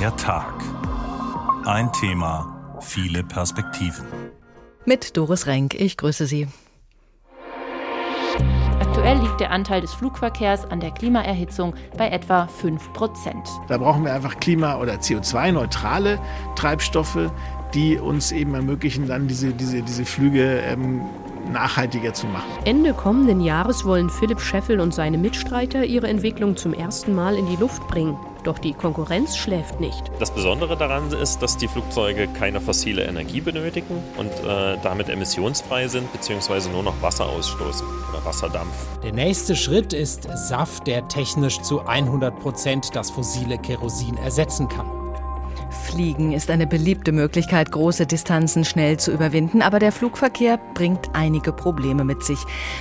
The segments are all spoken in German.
Der Tag. Ein Thema, viele Perspektiven. Mit Doris Renk, ich grüße Sie. Aktuell liegt der Anteil des Flugverkehrs an der Klimaerhitzung bei etwa 5 Prozent. Da brauchen wir einfach klima- oder CO2-neutrale Treibstoffe, die uns eben ermöglichen, dann diese, diese, diese Flüge ähm, nachhaltiger zu machen. Ende kommenden Jahres wollen Philipp Scheffel und seine Mitstreiter ihre Entwicklung zum ersten Mal in die Luft bringen. Doch die Konkurrenz schläft nicht. Das Besondere daran ist, dass die Flugzeuge keine fossile Energie benötigen und äh, damit emissionsfrei sind bzw. nur noch Wasser ausstoßen oder Wasserdampf. Der nächste Schritt ist SAF, der technisch zu 100 Prozent das fossile Kerosin ersetzen kann. Fliegen ist eine beliebte Möglichkeit, große Distanzen schnell zu überwinden, aber der Flugverkehr bringt einige Probleme mit sich.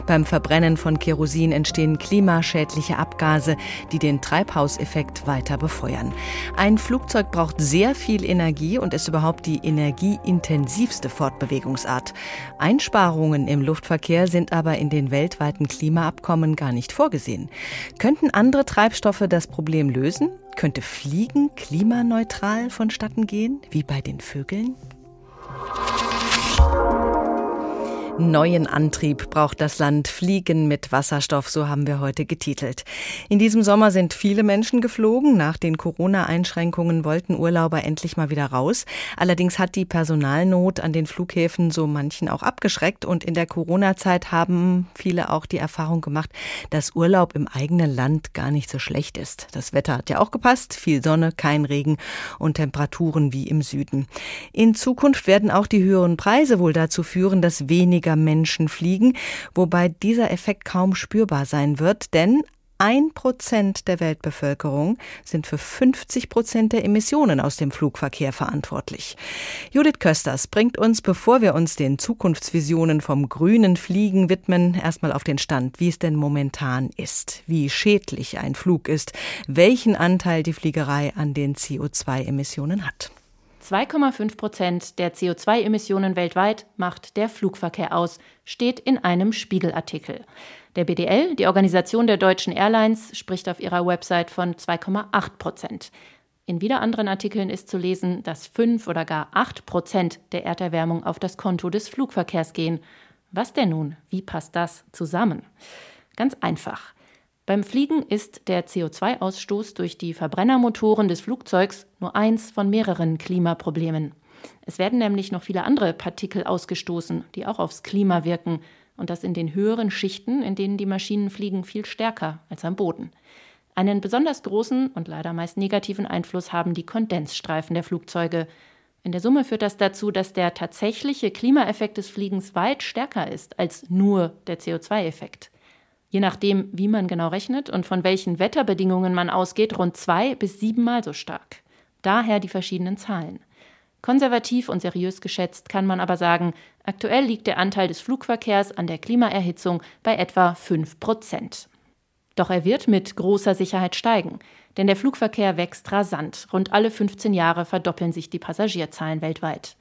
Beim Verbrennen von Kerosin entstehen klimaschädliche Abgase, die den Treibhauseffekt weiter befeuern. Ein Flugzeug braucht sehr viel Energie und ist überhaupt die energieintensivste Fortbewegungsart. Einsparungen im Luftverkehr sind aber in den weltweiten Klimaabkommen gar nicht vorgesehen. Könnten andere Treibstoffe das Problem lösen? Könnte Fliegen klimaneutral vonstatten gehen, wie bei den Vögeln? Neuen Antrieb braucht das Land Fliegen mit Wasserstoff, so haben wir heute getitelt. In diesem Sommer sind viele Menschen geflogen. Nach den Corona-Einschränkungen wollten Urlauber endlich mal wieder raus. Allerdings hat die Personalnot an den Flughäfen so manchen auch abgeschreckt. Und in der Corona-Zeit haben viele auch die Erfahrung gemacht, dass Urlaub im eigenen Land gar nicht so schlecht ist. Das Wetter hat ja auch gepasst. Viel Sonne, kein Regen und Temperaturen wie im Süden. In Zukunft werden auch die höheren Preise wohl dazu führen, dass weniger weniger Menschen fliegen, wobei dieser Effekt kaum spürbar sein wird, denn ein Prozent der Weltbevölkerung sind für 50 Prozent der Emissionen aus dem Flugverkehr verantwortlich. Judith Kösters bringt uns, bevor wir uns den Zukunftsvisionen vom grünen Fliegen widmen, erstmal auf den Stand, wie es denn momentan ist, wie schädlich ein Flug ist, welchen Anteil die Fliegerei an den CO2-Emissionen hat. 2,5 Prozent der CO2-Emissionen weltweit macht der Flugverkehr aus, steht in einem Spiegelartikel. Der BDL, die Organisation der deutschen Airlines, spricht auf ihrer Website von 2,8 Prozent. In wieder anderen Artikeln ist zu lesen, dass 5 oder gar 8 Prozent der Erderwärmung auf das Konto des Flugverkehrs gehen. Was denn nun? Wie passt das zusammen? Ganz einfach. Beim Fliegen ist der CO2-Ausstoß durch die Verbrennermotoren des Flugzeugs nur eins von mehreren Klimaproblemen. Es werden nämlich noch viele andere Partikel ausgestoßen, die auch aufs Klima wirken, und das in den höheren Schichten, in denen die Maschinen fliegen, viel stärker als am Boden. Einen besonders großen und leider meist negativen Einfluss haben die Kondensstreifen der Flugzeuge. In der Summe führt das dazu, dass der tatsächliche Klimaeffekt des Fliegens weit stärker ist als nur der CO2-Effekt je nachdem, wie man genau rechnet und von welchen Wetterbedingungen man ausgeht, rund zwei bis siebenmal so stark. Daher die verschiedenen Zahlen. Konservativ und seriös geschätzt kann man aber sagen, aktuell liegt der Anteil des Flugverkehrs an der Klimaerhitzung bei etwa 5 Prozent. Doch er wird mit großer Sicherheit steigen, denn der Flugverkehr wächst rasant. Rund alle 15 Jahre verdoppeln sich die Passagierzahlen weltweit.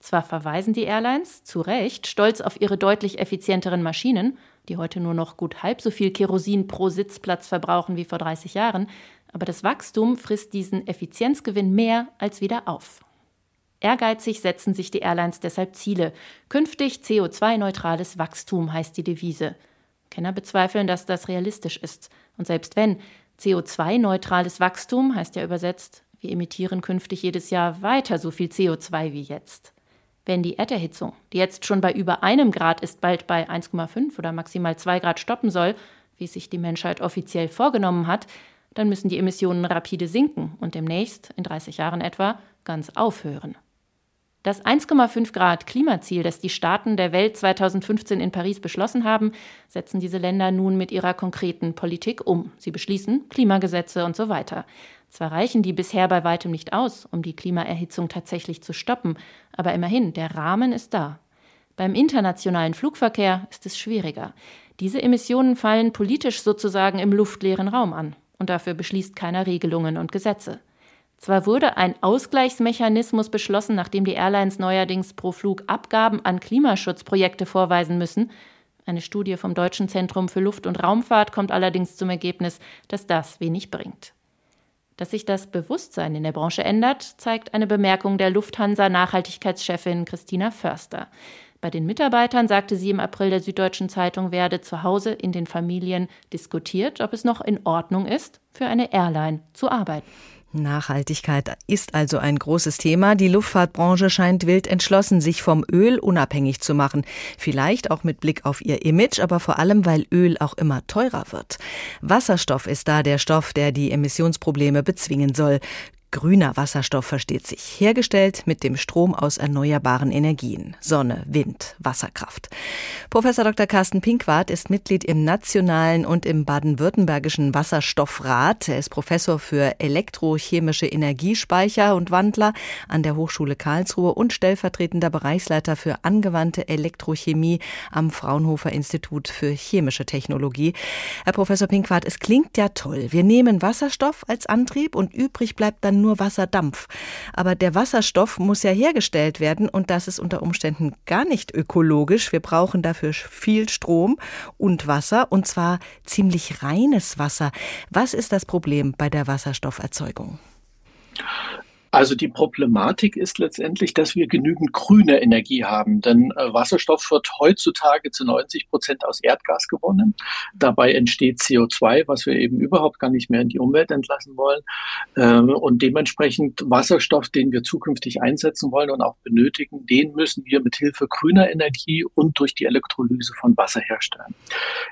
Zwar verweisen die Airlines, zu Recht, stolz auf ihre deutlich effizienteren Maschinen die heute nur noch gut halb so viel Kerosin pro Sitzplatz verbrauchen wie vor 30 Jahren, aber das Wachstum frisst diesen Effizienzgewinn mehr als wieder auf. Ehrgeizig setzen sich die Airlines deshalb Ziele. Künftig CO2-neutrales Wachstum heißt die Devise. Kenner bezweifeln, dass das realistisch ist. Und selbst wenn, CO2-neutrales Wachstum heißt ja übersetzt, wir emittieren künftig jedes Jahr weiter so viel CO2 wie jetzt. Wenn die Erderhitzung, die jetzt schon bei über einem Grad ist, bald bei 1,5 oder maximal 2 Grad stoppen soll, wie sich die Menschheit offiziell vorgenommen hat, dann müssen die Emissionen rapide sinken und demnächst, in 30 Jahren etwa, ganz aufhören. Das 1,5 Grad Klimaziel, das die Staaten der Welt 2015 in Paris beschlossen haben, setzen diese Länder nun mit ihrer konkreten Politik um. Sie beschließen Klimagesetze und so weiter. Zwar reichen die bisher bei weitem nicht aus, um die Klimaerhitzung tatsächlich zu stoppen, aber immerhin, der Rahmen ist da. Beim internationalen Flugverkehr ist es schwieriger. Diese Emissionen fallen politisch sozusagen im luftleeren Raum an, und dafür beschließt keiner Regelungen und Gesetze. Zwar wurde ein Ausgleichsmechanismus beschlossen, nachdem die Airlines neuerdings pro Flug Abgaben an Klimaschutzprojekte vorweisen müssen. Eine Studie vom Deutschen Zentrum für Luft- und Raumfahrt kommt allerdings zum Ergebnis, dass das wenig bringt. Dass sich das Bewusstsein in der Branche ändert, zeigt eine Bemerkung der Lufthansa Nachhaltigkeitschefin Christina Förster. Bei den Mitarbeitern sagte sie im April der Süddeutschen Zeitung werde zu Hause in den Familien diskutiert, ob es noch in Ordnung ist, für eine Airline zu arbeiten. Nachhaltigkeit ist also ein großes Thema. Die Luftfahrtbranche scheint wild entschlossen, sich vom Öl unabhängig zu machen. Vielleicht auch mit Blick auf ihr Image, aber vor allem, weil Öl auch immer teurer wird. Wasserstoff ist da der Stoff, der die Emissionsprobleme bezwingen soll. Grüner Wasserstoff versteht sich, hergestellt mit dem Strom aus erneuerbaren Energien, Sonne, Wind, Wasserkraft. Professor Dr. Carsten Pinkwart ist Mitglied im nationalen und im baden-württembergischen Wasserstoffrat. Er ist Professor für elektrochemische Energiespeicher und Wandler an der Hochschule Karlsruhe und stellvertretender Bereichsleiter für angewandte Elektrochemie am Fraunhofer Institut für chemische Technologie. Herr Professor Pinkwart, es klingt ja toll. Wir nehmen Wasserstoff als Antrieb und übrig bleibt dann nur Wasserdampf. Aber der Wasserstoff muss ja hergestellt werden und das ist unter Umständen gar nicht ökologisch. Wir brauchen dafür viel Strom und Wasser und zwar ziemlich reines Wasser. Was ist das Problem bei der Wasserstofferzeugung? Also die Problematik ist letztendlich, dass wir genügend grüne Energie haben, denn äh, Wasserstoff wird heutzutage zu 90 Prozent aus Erdgas gewonnen. Dabei entsteht CO2, was wir eben überhaupt gar nicht mehr in die Umwelt entlassen wollen. Ähm, und dementsprechend Wasserstoff, den wir zukünftig einsetzen wollen und auch benötigen, den müssen wir mit Hilfe grüner Energie und durch die Elektrolyse von Wasser herstellen.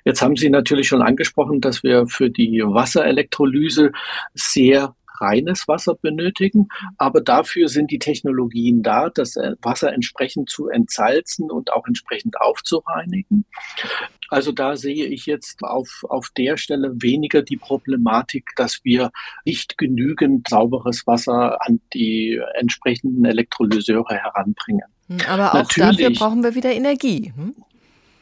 Jetzt haben Sie natürlich schon angesprochen, dass wir für die Wasserelektrolyse sehr reines Wasser benötigen. Aber dafür sind die Technologien da, das äh, Wasser entsprechend zu entsalzen und auch entsprechend aufzureinigen. Also da sehe ich jetzt auf, auf der Stelle weniger die Problematik, dass wir nicht genügend sauberes Wasser an die entsprechenden Elektrolyseure heranbringen. Hm, aber auch Natürlich, dafür brauchen wir wieder Energie. Hm?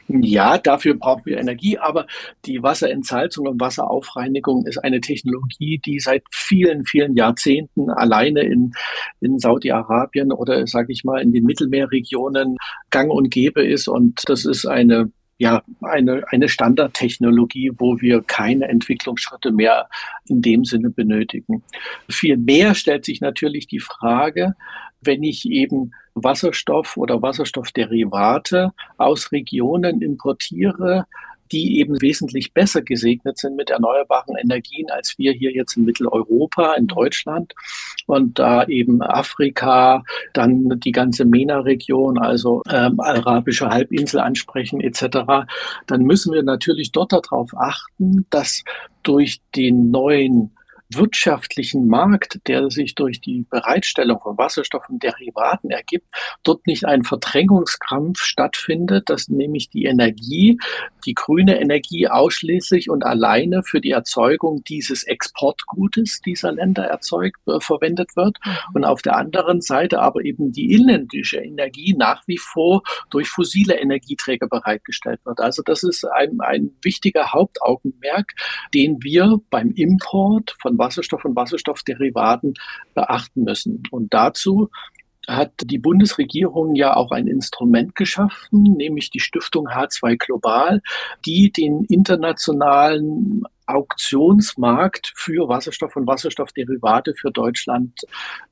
Ja, dafür brauchen wir Energie, aber die Wasserentsalzung und Wasseraufreinigung ist eine Technologie, die seit vielen, vielen Jahrzehnten alleine in, in Saudi-Arabien oder sage ich mal in den Mittelmeerregionen gang und gäbe ist. Und das ist eine ja, eine, eine Standardtechnologie, wo wir keine Entwicklungsschritte mehr in dem Sinne benötigen. Viel mehr stellt sich natürlich die Frage, wenn ich eben Wasserstoff oder Wasserstoffderivate aus Regionen importiere, die eben wesentlich besser gesegnet sind mit erneuerbaren Energien als wir hier jetzt in Mitteleuropa, in Deutschland. Und da eben Afrika, dann die ganze MENA-Region, also ähm, arabische Halbinsel ansprechen etc., dann müssen wir natürlich dort darauf achten, dass durch den neuen wirtschaftlichen Markt, der sich durch die Bereitstellung von Wasserstoff und Derivaten ergibt, dort nicht ein Verdrängungskrampf stattfindet, dass nämlich die Energie, die grüne Energie ausschließlich und alleine für die Erzeugung dieses Exportgutes dieser Länder erzeugt, äh, verwendet wird mhm. und auf der anderen Seite aber eben die inländische Energie nach wie vor durch fossile Energieträger bereitgestellt wird. Also das ist ein, ein wichtiger Hauptaugenmerk, den wir beim Import von Wasserstoff und Wasserstoffderivaten beachten müssen. Und dazu hat die Bundesregierung ja auch ein Instrument geschaffen, nämlich die Stiftung H2 Global, die den internationalen Auktionsmarkt für Wasserstoff und Wasserstoffderivate für Deutschland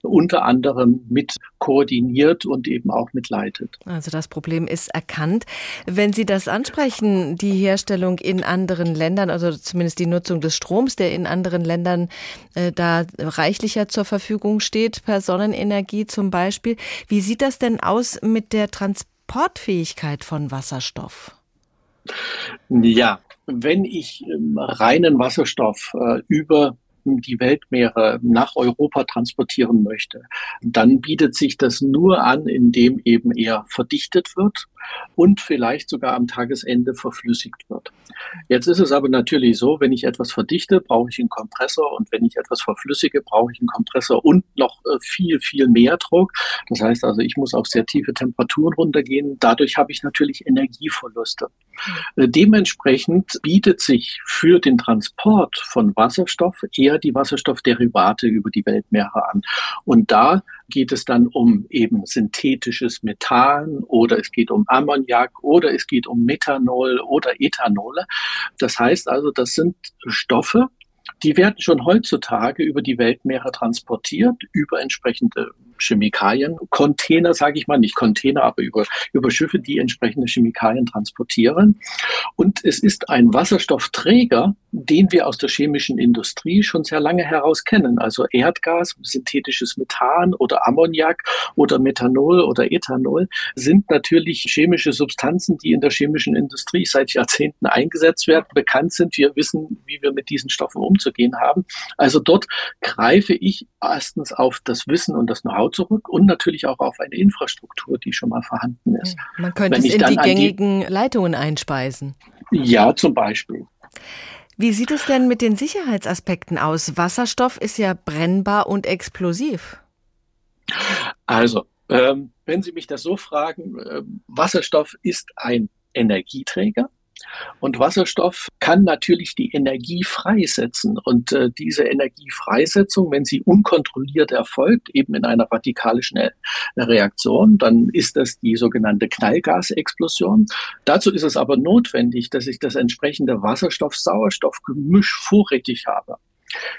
unter anderem mit koordiniert und eben auch mitleitet. Also das Problem ist erkannt. Wenn Sie das ansprechen, die Herstellung in anderen Ländern, also zumindest die Nutzung des Stroms, der in anderen Ländern äh, da reichlicher zur Verfügung steht, per Sonnenenergie zum Beispiel, wie sieht das denn aus mit der Transportfähigkeit von Wasserstoff? Ja, wenn ich ähm, reinen Wasserstoff äh, über die Weltmeere nach Europa transportieren möchte, dann bietet sich das nur an, indem eben er verdichtet wird und vielleicht sogar am Tagesende verflüssigt wird. Jetzt ist es aber natürlich so, wenn ich etwas verdichte, brauche ich einen Kompressor und wenn ich etwas verflüssige, brauche ich einen Kompressor und noch äh, viel, viel mehr Druck. Das heißt also, ich muss auf sehr tiefe Temperaturen runtergehen. Dadurch habe ich natürlich Energieverluste. Äh, dementsprechend bietet sich für den Transport von Wasserstoff eher die Wasserstoffderivate über die Weltmeere an. Und da geht es dann um eben synthetisches Methan oder es geht um Ammoniak oder es geht um Methanol oder Ethanol. Das heißt also, das sind Stoffe, die werden schon heutzutage über die Weltmeere transportiert, über entsprechende Chemikalien, Container, sage ich mal, nicht Container, aber über, über Schiffe, die entsprechende Chemikalien transportieren. Und es ist ein Wasserstoffträger, den wir aus der chemischen Industrie schon sehr lange heraus kennen. Also Erdgas, synthetisches Methan oder Ammoniak oder Methanol oder Ethanol sind natürlich chemische Substanzen, die in der chemischen Industrie seit Jahrzehnten eingesetzt werden, bekannt sind. Wir wissen, wie wir mit diesen Stoffen umzugehen haben. Also dort greife ich erstens auf das Wissen und das Know-how zurück und natürlich auch auf eine Infrastruktur, die schon mal vorhanden ist. Man könnte Wenn es in die gängigen die, Leitungen einspeisen. Ja, zum Beispiel. Wie sieht es denn mit den Sicherheitsaspekten aus? Wasserstoff ist ja brennbar und explosiv. Also, ähm, wenn Sie mich das so fragen, äh, Wasserstoff ist ein Energieträger. Und Wasserstoff kann natürlich die Energie freisetzen. Und äh, diese Energiefreisetzung, wenn sie unkontrolliert erfolgt, eben in einer radikalischen äh, Reaktion, dann ist das die sogenannte Knallgasexplosion. Dazu ist es aber notwendig, dass ich das entsprechende Wasserstoff-Sauerstoff-Gemisch vorrätig habe.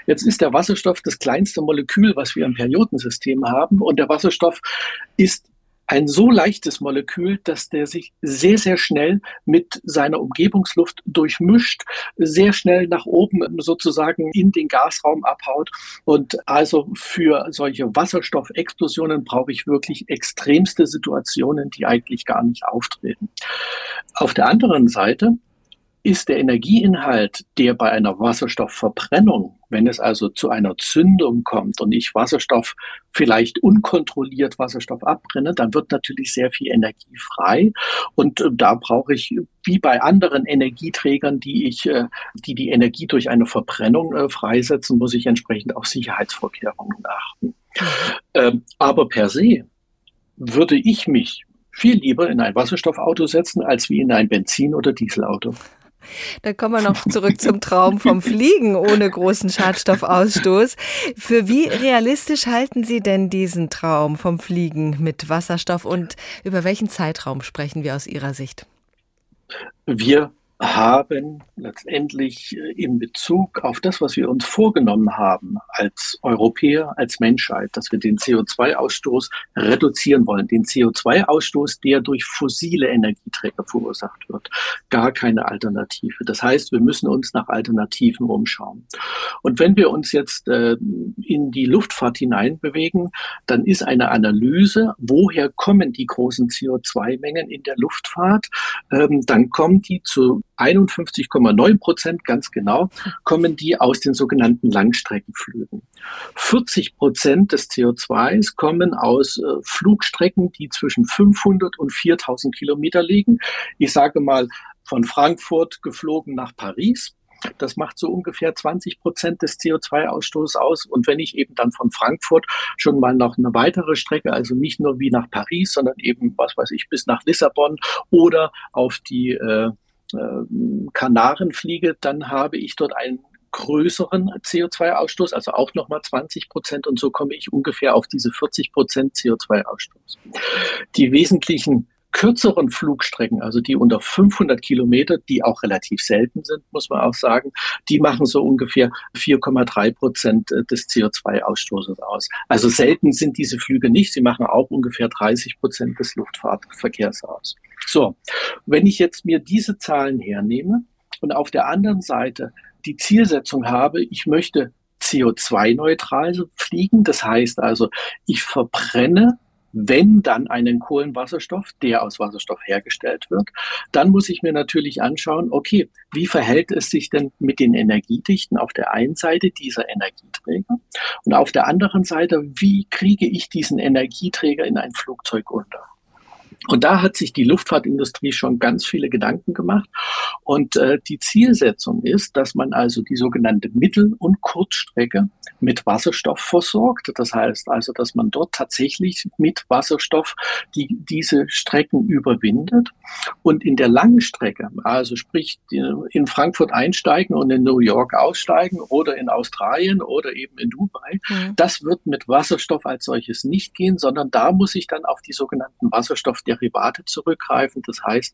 Jetzt ist der Wasserstoff das kleinste Molekül, was wir im Periodensystem haben. Und der Wasserstoff ist ein so leichtes Molekül, dass der sich sehr, sehr schnell mit seiner Umgebungsluft durchmischt, sehr schnell nach oben sozusagen in den Gasraum abhaut. Und also für solche Wasserstoffexplosionen brauche ich wirklich extremste Situationen, die eigentlich gar nicht auftreten. Auf der anderen Seite ist der Energieinhalt, der bei einer Wasserstoffverbrennung, wenn es also zu einer Zündung kommt und ich Wasserstoff vielleicht unkontrolliert Wasserstoff abbrenne, dann wird natürlich sehr viel Energie frei. Und äh, da brauche ich, wie bei anderen Energieträgern, die ich, äh, die die Energie durch eine Verbrennung äh, freisetzen, muss ich entsprechend auf Sicherheitsvorkehrungen achten. Ähm, aber per se würde ich mich viel lieber in ein Wasserstoffauto setzen, als wie in ein Benzin- oder Dieselauto. Da kommen wir noch zurück zum Traum vom Fliegen ohne großen Schadstoffausstoß. Für wie realistisch halten Sie denn diesen Traum vom Fliegen mit Wasserstoff und über welchen Zeitraum sprechen wir aus Ihrer Sicht? Wir haben letztendlich äh, in Bezug auf das, was wir uns vorgenommen haben als Europäer, als Menschheit, dass wir den CO2-Ausstoß reduzieren wollen. Den CO2-Ausstoß, der durch fossile Energieträger verursacht wird. Gar keine Alternative. Das heißt, wir müssen uns nach Alternativen umschauen. Und wenn wir uns jetzt äh, in die Luftfahrt hineinbewegen, dann ist eine Analyse, woher kommen die großen CO2-Mengen in der Luftfahrt, ähm, dann kommen die zu 51,9 Prozent ganz genau, kommen die aus den sogenannten Langstreckenflügen. 40 Prozent des CO2s kommen aus äh, Flugstrecken, die zwischen 500 und 4000 Kilometer liegen. Ich sage mal, von Frankfurt geflogen nach Paris. Das macht so ungefähr 20 Prozent des CO2-Ausstoßes aus. Und wenn ich eben dann von Frankfurt schon mal noch eine weitere Strecke, also nicht nur wie nach Paris, sondern eben, was weiß ich, bis nach Lissabon oder auf die äh, Kanaren fliege, dann habe ich dort einen größeren CO2-Ausstoß, also auch nochmal 20 Prozent und so komme ich ungefähr auf diese 40 Prozent CO2-Ausstoß. Die wesentlichen kürzeren Flugstrecken, also die unter 500 Kilometer, die auch relativ selten sind, muss man auch sagen, die machen so ungefähr 4,3 Prozent des CO2-Ausstoßes aus. Also selten sind diese Flüge nicht. Sie machen auch ungefähr 30 Prozent des Luftfahrtverkehrs aus. So, wenn ich jetzt mir diese Zahlen hernehme und auf der anderen Seite die Zielsetzung habe, ich möchte CO2-neutral fliegen, das heißt also, ich verbrenne wenn dann einen Kohlenwasserstoff, der aus Wasserstoff hergestellt wird, dann muss ich mir natürlich anschauen, okay, wie verhält es sich denn mit den Energiedichten auf der einen Seite dieser Energieträger und auf der anderen Seite, wie kriege ich diesen Energieträger in ein Flugzeug unter? Und da hat sich die Luftfahrtindustrie schon ganz viele Gedanken gemacht. Und äh, die Zielsetzung ist, dass man also die sogenannte Mittel- und Kurzstrecke mit Wasserstoff versorgt. Das heißt also, dass man dort tatsächlich mit Wasserstoff die, diese Strecken überwindet. Und in der langen Strecke, also sprich in Frankfurt einsteigen und in New York aussteigen oder in Australien oder eben in Dubai, mhm. das wird mit Wasserstoff als solches nicht gehen, sondern da muss ich dann auf die sogenannten Wasserstoff Derivate zurückgreifen. Das heißt,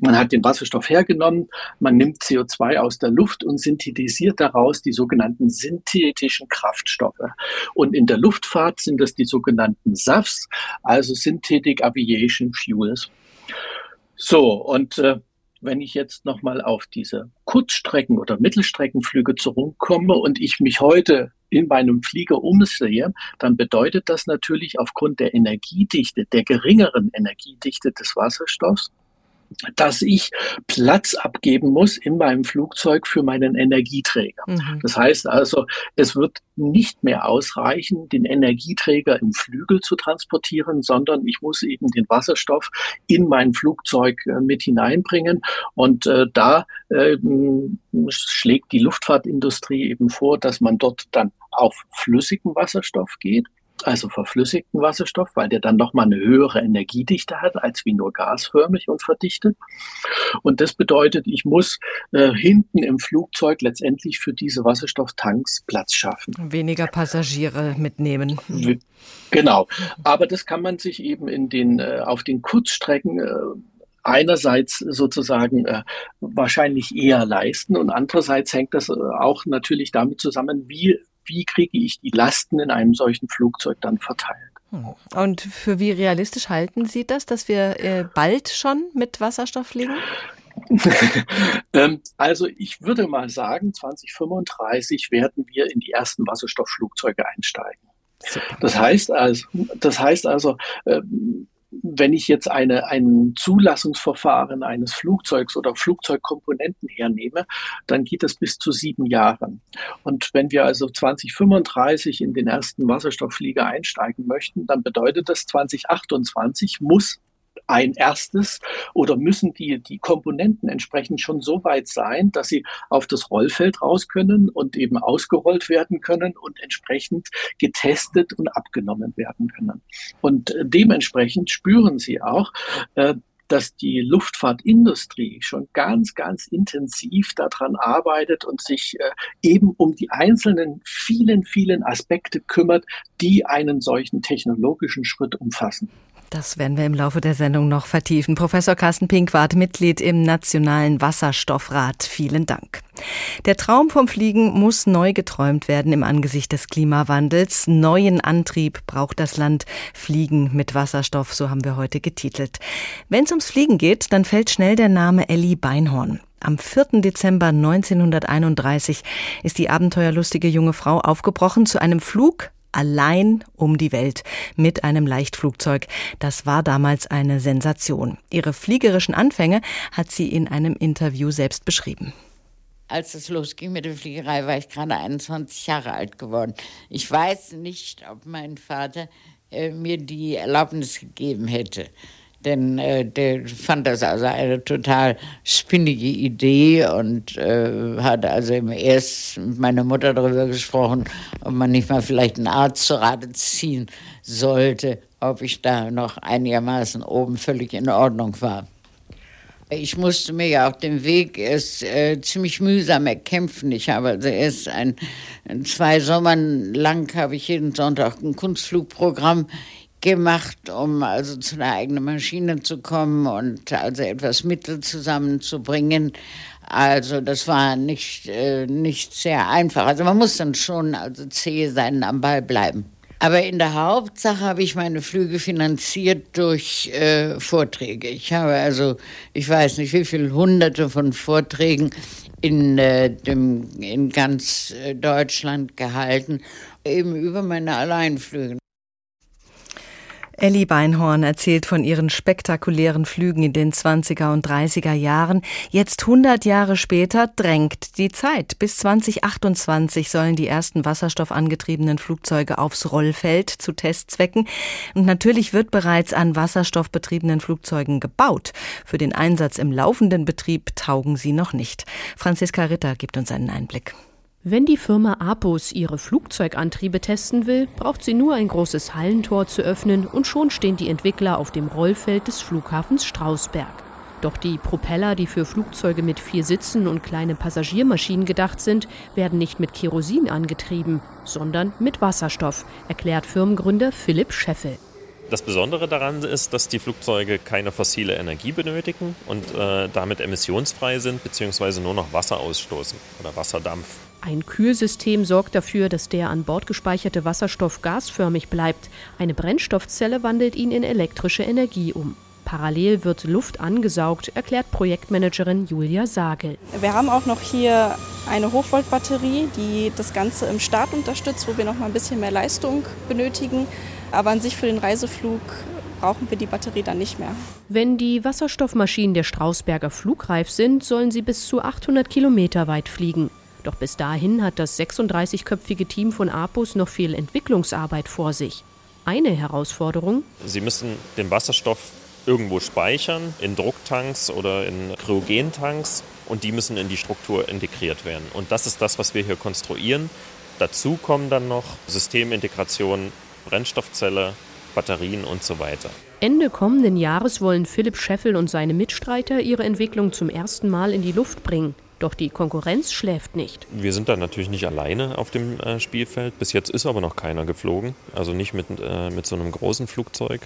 Man hat den Wasserstoff hergenommen, man nimmt CO2 aus der Luft und synthetisiert daraus die sogenannten synthetischen Kraftstoffe. Und in der Luftfahrt sind das die sogenannten SAFs, also Synthetic Aviation Fuels. So, und äh, wenn ich jetzt nochmal auf diese Kurzstrecken- oder Mittelstreckenflüge zurückkomme und ich mich heute in meinem Flieger umsehe, dann bedeutet das natürlich aufgrund der Energiedichte, der geringeren Energiedichte des Wasserstoffs, dass ich Platz abgeben muss in meinem Flugzeug für meinen Energieträger. Mhm. Das heißt also, es wird nicht mehr ausreichen, den Energieträger im Flügel zu transportieren, sondern ich muss eben den Wasserstoff in mein Flugzeug äh, mit hineinbringen. Und äh, da äh, schlägt die Luftfahrtindustrie eben vor, dass man dort dann auf flüssigen Wasserstoff geht also verflüssigten Wasserstoff, weil der dann nochmal eine höhere Energiedichte hat, als wie nur gasförmig und verdichtet. Und das bedeutet, ich muss äh, hinten im Flugzeug letztendlich für diese Wasserstofftanks Platz schaffen. Weniger Passagiere mitnehmen. Genau. Aber das kann man sich eben in den, äh, auf den Kurzstrecken äh, einerseits sozusagen äh, wahrscheinlich eher leisten und andererseits hängt das äh, auch natürlich damit zusammen, wie wie kriege ich die Lasten in einem solchen Flugzeug dann verteilt. Hm. Und für wie realistisch halten Sie das, dass wir äh, bald schon mit Wasserstoff fliegen? Ähm, also ich würde mal sagen, 2035 werden wir in die ersten Wasserstoffflugzeuge einsteigen. Das heißt also, das heißt also, ähm, wenn ich jetzt eine, ein Zulassungsverfahren eines Flugzeugs oder Flugzeugkomponenten hernehme, dann geht das bis zu sieben Jahren. Und wenn wir also 2035 in den ersten Wasserstoffflieger einsteigen möchten, dann bedeutet das 2028 muss ein erstes oder müssen die, die Komponenten entsprechend schon so weit sein, dass sie auf das Rollfeld raus können und eben ausgerollt werden können und entsprechend getestet und abgenommen werden können. Und dementsprechend spüren sie auch, äh, dass die Luftfahrtindustrie schon ganz, ganz intensiv daran arbeitet und sich äh, eben um die einzelnen vielen, vielen Aspekte kümmert, die einen solchen technologischen Schritt umfassen. Das werden wir im Laufe der Sendung noch vertiefen. Professor Carsten Pinkwart, Mitglied im Nationalen Wasserstoffrat. Vielen Dank. Der Traum vom Fliegen muss neu geträumt werden im Angesicht des Klimawandels. Neuen Antrieb braucht das Land. Fliegen mit Wasserstoff, so haben wir heute getitelt. Wenn es ums Fliegen geht, dann fällt schnell der Name Ellie Beinhorn. Am 4. Dezember 1931 ist die abenteuerlustige junge Frau aufgebrochen zu einem Flug allein um die Welt mit einem Leichtflugzeug. Das war damals eine Sensation. Ihre fliegerischen Anfänge hat sie in einem Interview selbst beschrieben. Als es losging mit der Fliegerei, war ich gerade 21 Jahre alt geworden. Ich weiß nicht, ob mein Vater äh, mir die Erlaubnis gegeben hätte denn äh, der fand das also eine total spinnige Idee und äh, hat also erst mit meiner Mutter darüber gesprochen, ob man nicht mal vielleicht einen Arzt zu Rate ziehen sollte, ob ich da noch einigermaßen oben völlig in Ordnung war. Ich musste mir ja auch den Weg erst äh, ziemlich mühsam erkämpfen. Ich habe also erst ein, zwei Sommern lang habe ich jeden Sonntag ein Kunstflugprogramm gemacht, um also zu einer eigenen Maschine zu kommen und also etwas Mittel zusammenzubringen. Also das war nicht, äh, nicht sehr einfach. Also man muss dann schon also zäh sein, am Ball bleiben. Aber in der Hauptsache habe ich meine Flüge finanziert durch äh, Vorträge. Ich habe also, ich weiß nicht, wie viele hunderte von Vorträgen in, äh, dem, in ganz äh, Deutschland gehalten, eben über meine Alleinflüge. Ellie Beinhorn erzählt von ihren spektakulären Flügen in den 20er und 30er Jahren. Jetzt 100 Jahre später drängt die Zeit. Bis 2028 sollen die ersten wasserstoffangetriebenen Flugzeuge aufs Rollfeld zu Testzwecken. Und natürlich wird bereits an wasserstoffbetriebenen Flugzeugen gebaut. Für den Einsatz im laufenden Betrieb taugen sie noch nicht. Franziska Ritter gibt uns einen Einblick. Wenn die Firma Apus ihre Flugzeugantriebe testen will, braucht sie nur ein großes Hallentor zu öffnen und schon stehen die Entwickler auf dem Rollfeld des Flughafens Strausberg. Doch die Propeller, die für Flugzeuge mit vier Sitzen und kleine Passagiermaschinen gedacht sind, werden nicht mit Kerosin angetrieben, sondern mit Wasserstoff, erklärt Firmengründer Philipp Scheffel. Das Besondere daran ist, dass die Flugzeuge keine fossile Energie benötigen und äh, damit emissionsfrei sind bzw. nur noch Wasser ausstoßen oder Wasserdampf. Ein Kühlsystem sorgt dafür, dass der an Bord gespeicherte Wasserstoff gasförmig bleibt. Eine Brennstoffzelle wandelt ihn in elektrische Energie um. Parallel wird Luft angesaugt, erklärt Projektmanagerin Julia Sagel. Wir haben auch noch hier eine Hochvoltbatterie, die das Ganze im Start unterstützt, wo wir noch mal ein bisschen mehr Leistung benötigen. Aber an sich für den Reiseflug brauchen wir die Batterie dann nicht mehr. Wenn die Wasserstoffmaschinen der Strausberger flugreif sind, sollen sie bis zu 800 Kilometer weit fliegen. Doch bis dahin hat das 36-köpfige Team von APUS noch viel Entwicklungsarbeit vor sich. Eine Herausforderung? Sie müssen den Wasserstoff irgendwo speichern, in Drucktanks oder in Kryogentanks und die müssen in die Struktur integriert werden. Und das ist das, was wir hier konstruieren. Dazu kommen dann noch Systemintegration, Brennstoffzelle, Batterien und so weiter. Ende kommenden Jahres wollen Philipp Scheffel und seine Mitstreiter ihre Entwicklung zum ersten Mal in die Luft bringen. Doch die Konkurrenz schläft nicht. Wir sind da natürlich nicht alleine auf dem äh, Spielfeld. Bis jetzt ist aber noch keiner geflogen. Also nicht mit, äh, mit so einem großen Flugzeug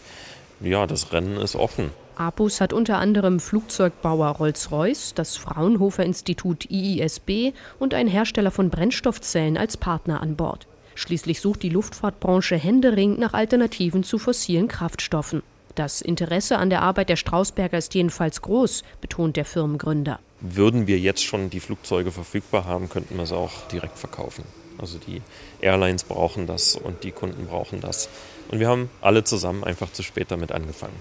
ja, das Rennen ist offen. APUS hat unter anderem Flugzeugbauer Rolls-Royce, das Fraunhofer Institut IISB und ein Hersteller von Brennstoffzellen als Partner an Bord. Schließlich sucht die Luftfahrtbranche händeringend nach Alternativen zu fossilen Kraftstoffen. Das Interesse an der Arbeit der Strausberger ist jedenfalls groß, betont der Firmengründer. Würden wir jetzt schon die Flugzeuge verfügbar haben, könnten wir sie auch direkt verkaufen. Also die Airlines brauchen das und die Kunden brauchen das. Und wir haben alle zusammen einfach zu spät damit angefangen.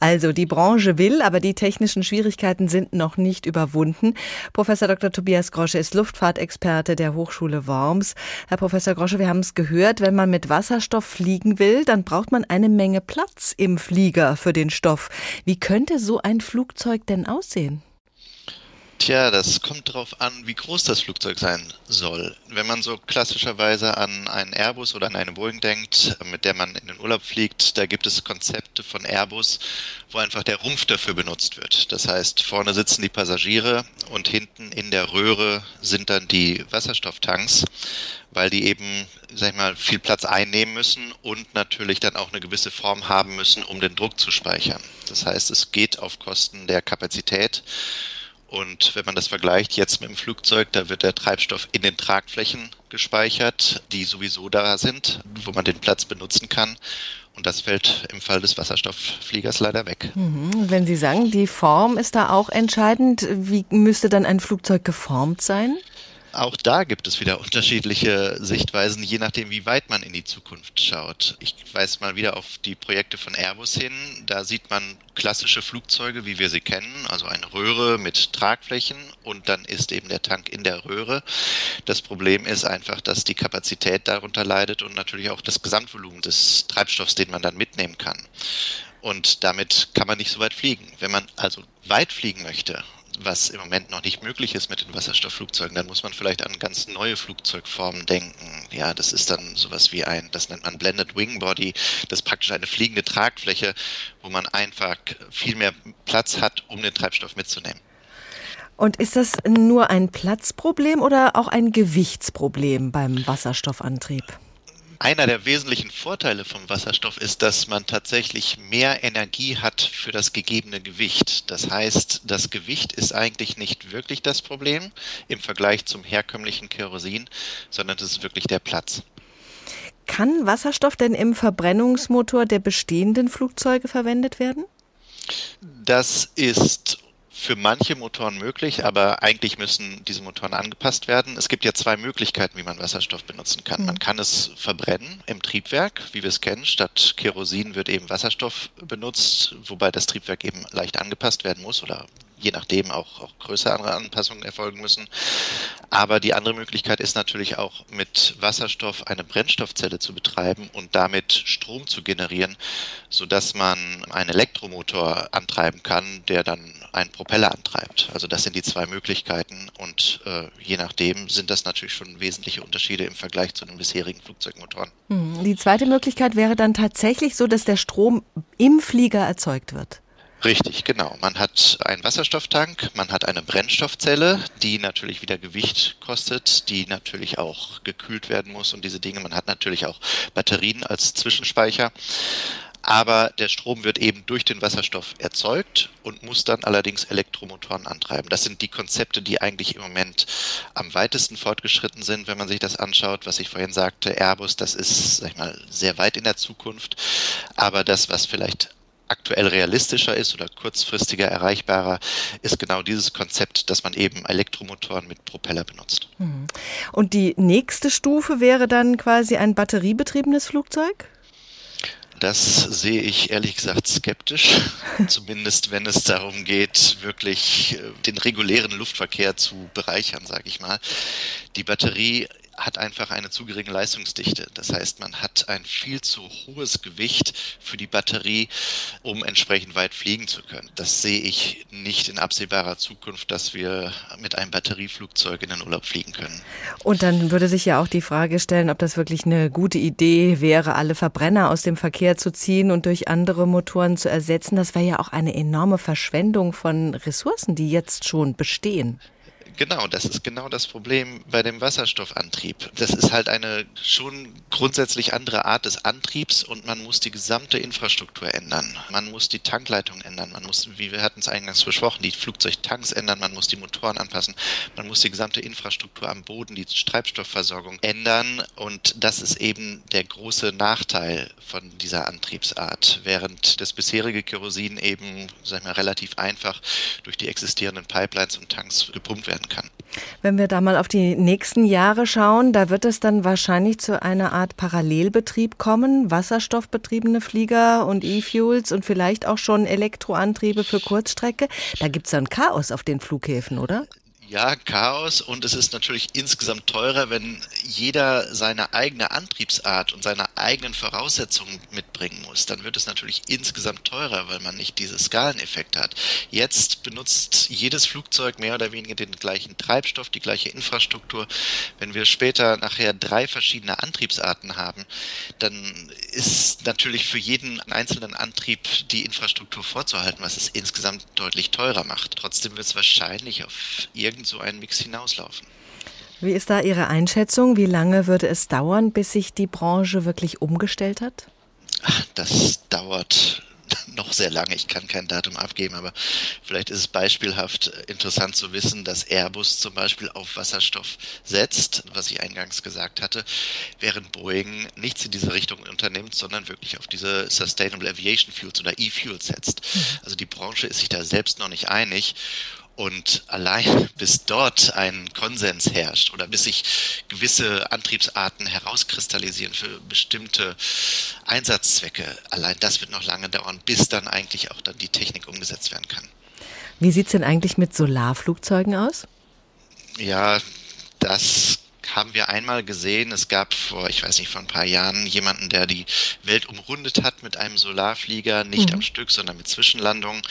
Also die Branche will, aber die technischen Schwierigkeiten sind noch nicht überwunden. Professor Dr. Tobias Grosche ist Luftfahrtexperte der Hochschule Worms. Herr Professor Grosche, wir haben es gehört, wenn man mit Wasserstoff fliegen will, dann braucht man eine Menge Platz im Flieger für den Stoff. Wie könnte so ein Flugzeug denn aussehen? Tja, das kommt darauf an, wie groß das Flugzeug sein soll. Wenn man so klassischerweise an einen Airbus oder an eine Boeing denkt, mit der man in den Urlaub fliegt, da gibt es Konzepte von Airbus, wo einfach der Rumpf dafür benutzt wird. Das heißt, vorne sitzen die Passagiere und hinten in der Röhre sind dann die Wasserstofftanks, weil die eben, sag ich mal, viel Platz einnehmen müssen und natürlich dann auch eine gewisse Form haben müssen, um den Druck zu speichern. Das heißt, es geht auf Kosten der Kapazität. Und wenn man das vergleicht jetzt mit dem Flugzeug, da wird der Treibstoff in den Tragflächen gespeichert, die sowieso da sind, wo man den Platz benutzen kann. Und das fällt im Fall des Wasserstofffliegers leider weg. Mhm. Wenn Sie sagen, die Form ist da auch entscheidend, wie müsste dann ein Flugzeug geformt sein? Auch da gibt es wieder unterschiedliche Sichtweisen, je nachdem, wie weit man in die Zukunft schaut. Ich weise mal wieder auf die Projekte von Airbus hin. Da sieht man klassische Flugzeuge, wie wir sie kennen, also eine Röhre mit Tragflächen und dann ist eben der Tank in der Röhre. Das Problem ist einfach, dass die Kapazität darunter leidet und natürlich auch das Gesamtvolumen des Treibstoffs, den man dann mitnehmen kann. Und damit kann man nicht so weit fliegen. Wenn man also weit fliegen möchte, was im Moment noch nicht möglich ist mit den Wasserstoffflugzeugen, dann muss man vielleicht an ganz neue Flugzeugformen denken. Ja, das ist dann sowas wie ein, das nennt man Blended Wing Body, das ist praktisch eine fliegende Tragfläche, wo man einfach viel mehr Platz hat, um den Treibstoff mitzunehmen. Und ist das nur ein Platzproblem oder auch ein Gewichtsproblem beim Wasserstoffantrieb? Einer der wesentlichen Vorteile vom Wasserstoff ist, dass man tatsächlich mehr Energie hat für das gegebene Gewicht. Das heißt, das Gewicht ist eigentlich nicht wirklich das Problem im Vergleich zum herkömmlichen Kerosin, sondern es ist wirklich der Platz. Kann Wasserstoff denn im Verbrennungsmotor der bestehenden Flugzeuge verwendet werden? Das ist für manche Motoren möglich, aber eigentlich müssen diese Motoren angepasst werden. Es gibt ja zwei Möglichkeiten, wie man Wasserstoff benutzen kann. Man mhm. kann es verbrennen im Triebwerk, wie wir es kennen. Statt Kerosin wird eben Wasserstoff benutzt, wobei das Triebwerk eben leicht angepasst werden muss oder je nachdem auch, auch größere Anpassungen erfolgen müssen. Aber die andere Möglichkeit ist natürlich auch mit Wasserstoff eine Brennstoffzelle zu betreiben und damit Strom zu generieren, sodass man einen Elektromotor antreiben kann, der dann einen Propeller antreibt. Also das sind die zwei Möglichkeiten und äh, je nachdem sind das natürlich schon wesentliche Unterschiede im Vergleich zu den bisherigen Flugzeugmotoren. Hm, die zweite Möglichkeit wäre dann tatsächlich so, dass der Strom im Flieger erzeugt wird. Richtig, genau. Man hat einen Wasserstofftank, man hat eine Brennstoffzelle, die natürlich wieder Gewicht kostet, die natürlich auch gekühlt werden muss und diese Dinge. Man hat natürlich auch Batterien als Zwischenspeicher. aber der Strom wird eben durch den Wasserstoff erzeugt und muss dann allerdings Elektromotoren antreiben. Das sind die Konzepte, die eigentlich im Moment am weitesten fortgeschritten sind, wenn man sich das anschaut, was ich vorhin sagte, Airbus, das ist, sag ich mal, sehr weit in der Zukunft, aber das, was vielleicht aktuell realistischer ist oder kurzfristiger erreichbarer, ist genau dieses Konzept, dass man eben Elektromotoren mit Propeller benutzt. Mhm. Und die nächste Stufe wäre dann quasi ein batteriebetriebenes Flugzeug? Das sehe ich ehrlich gesagt skeptisch, zumindest wenn es darum geht, wirklich äh, den regulären Luftverkehr zu bereichern, sage ich mal. Die Batterie hat einfach eine zu geringe Leistungsdichte. Das heißt, man hat ein viel zu hohes Gewicht für die Batterie, um entsprechend weit fliegen zu können. Das sehe ich nicht in absehbarer Zukunft, dass wir mit einem Batterieflugzeug in den Urlaub fliegen können. Und dann würde sich ja auch die Frage stellen, ob das wirklich eine gute Idee wäre, alle Verbrenner aus dem Verkehr zu ziehen und durch andere Motoren zu ersetzen. Das wäre ja auch eine enorme Verschwendung von Ressourcen, die jetzt schon bestehen. Genau, das ist genau das Problem bei dem Wasserstoffantrieb. Das ist halt eine schon grundsätzlich andere Art des Antriebs und man muss die gesamte Infrastruktur ändern. Man muss die Tankleitung ändern. Man muss, wie wir hatten es eingangs besprochen, die Flugzeugtanks ändern. Man muss die Motoren anpassen. Man muss die gesamte Infrastruktur am Boden, die Treibstoffversorgung ändern. Und das ist eben der große Nachteil von dieser Antriebsart. Während das bisherige Kerosin eben, sag ich mal, relativ einfach durch die existierenden Pipelines und Tanks gepumpt werden kann. Wenn wir da mal auf die nächsten Jahre schauen, da wird es dann wahrscheinlich zu einer Art Parallelbetrieb kommen, wasserstoffbetriebene Flieger und E-Fuels und vielleicht auch schon Elektroantriebe für Kurzstrecke. Da gibt es dann Chaos auf den Flughäfen, oder? Ja, Chaos und es ist natürlich insgesamt teurer, wenn jeder seine eigene Antriebsart und seine eigenen Voraussetzungen mitbringen muss. Dann wird es natürlich insgesamt teurer, weil man nicht diese Skaleneffekte hat. Jetzt benutzt jedes Flugzeug mehr oder weniger den gleichen Treibstoff, die gleiche Infrastruktur. Wenn wir später nachher drei verschiedene Antriebsarten haben, dann ist natürlich für jeden einzelnen Antrieb die Infrastruktur vorzuhalten, was es insgesamt deutlich teurer macht. Trotzdem wird es wahrscheinlich auf irgendeine irgend so einen Mix hinauslaufen. Wie ist da Ihre Einschätzung? Wie lange würde es dauern, bis sich die Branche wirklich umgestellt hat? Das dauert noch sehr lange. Ich kann kein Datum abgeben, aber vielleicht ist es beispielhaft interessant zu wissen, dass Airbus zum Beispiel auf Wasserstoff setzt, was ich eingangs gesagt hatte, während Boeing nichts in diese Richtung unternimmt, sondern wirklich auf diese Sustainable Aviation Fuels oder E-Fuels setzt. Mhm. Also die Branche ist sich da selbst noch nicht einig. Und allein bis dort ein Konsens herrscht oder bis sich gewisse Antriebsarten herauskristallisieren für bestimmte Einsatzzwecke, allein das wird noch lange dauern, bis dann eigentlich auch dann die Technik umgesetzt werden kann. Wie sieht es denn eigentlich mit Solarflugzeugen aus? Ja, das haben wir einmal gesehen. Es gab vor, ich weiß nicht, vor ein paar Jahren jemanden, der die Welt umrundet hat mit einem Solarflieger, nicht mhm. am Stück, sondern mit Zwischenlandung.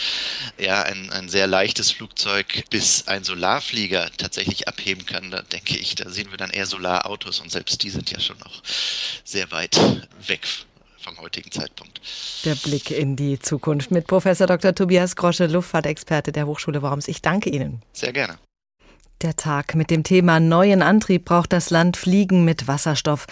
Ja, ein, ein sehr leichtes Flugzeug, bis ein Solarflieger tatsächlich abheben kann. Da denke ich, da sehen wir dann eher Solarautos und selbst die sind ja schon noch sehr weit weg vom heutigen Zeitpunkt. Der Blick in die Zukunft mit Professor Dr. Tobias Grosche, Luftfahrtexperte der Hochschule Worms. Ich danke Ihnen. Sehr gerne. Der Tag mit dem Thema neuen Antrieb braucht das Land Fliegen mit Wasserstoff.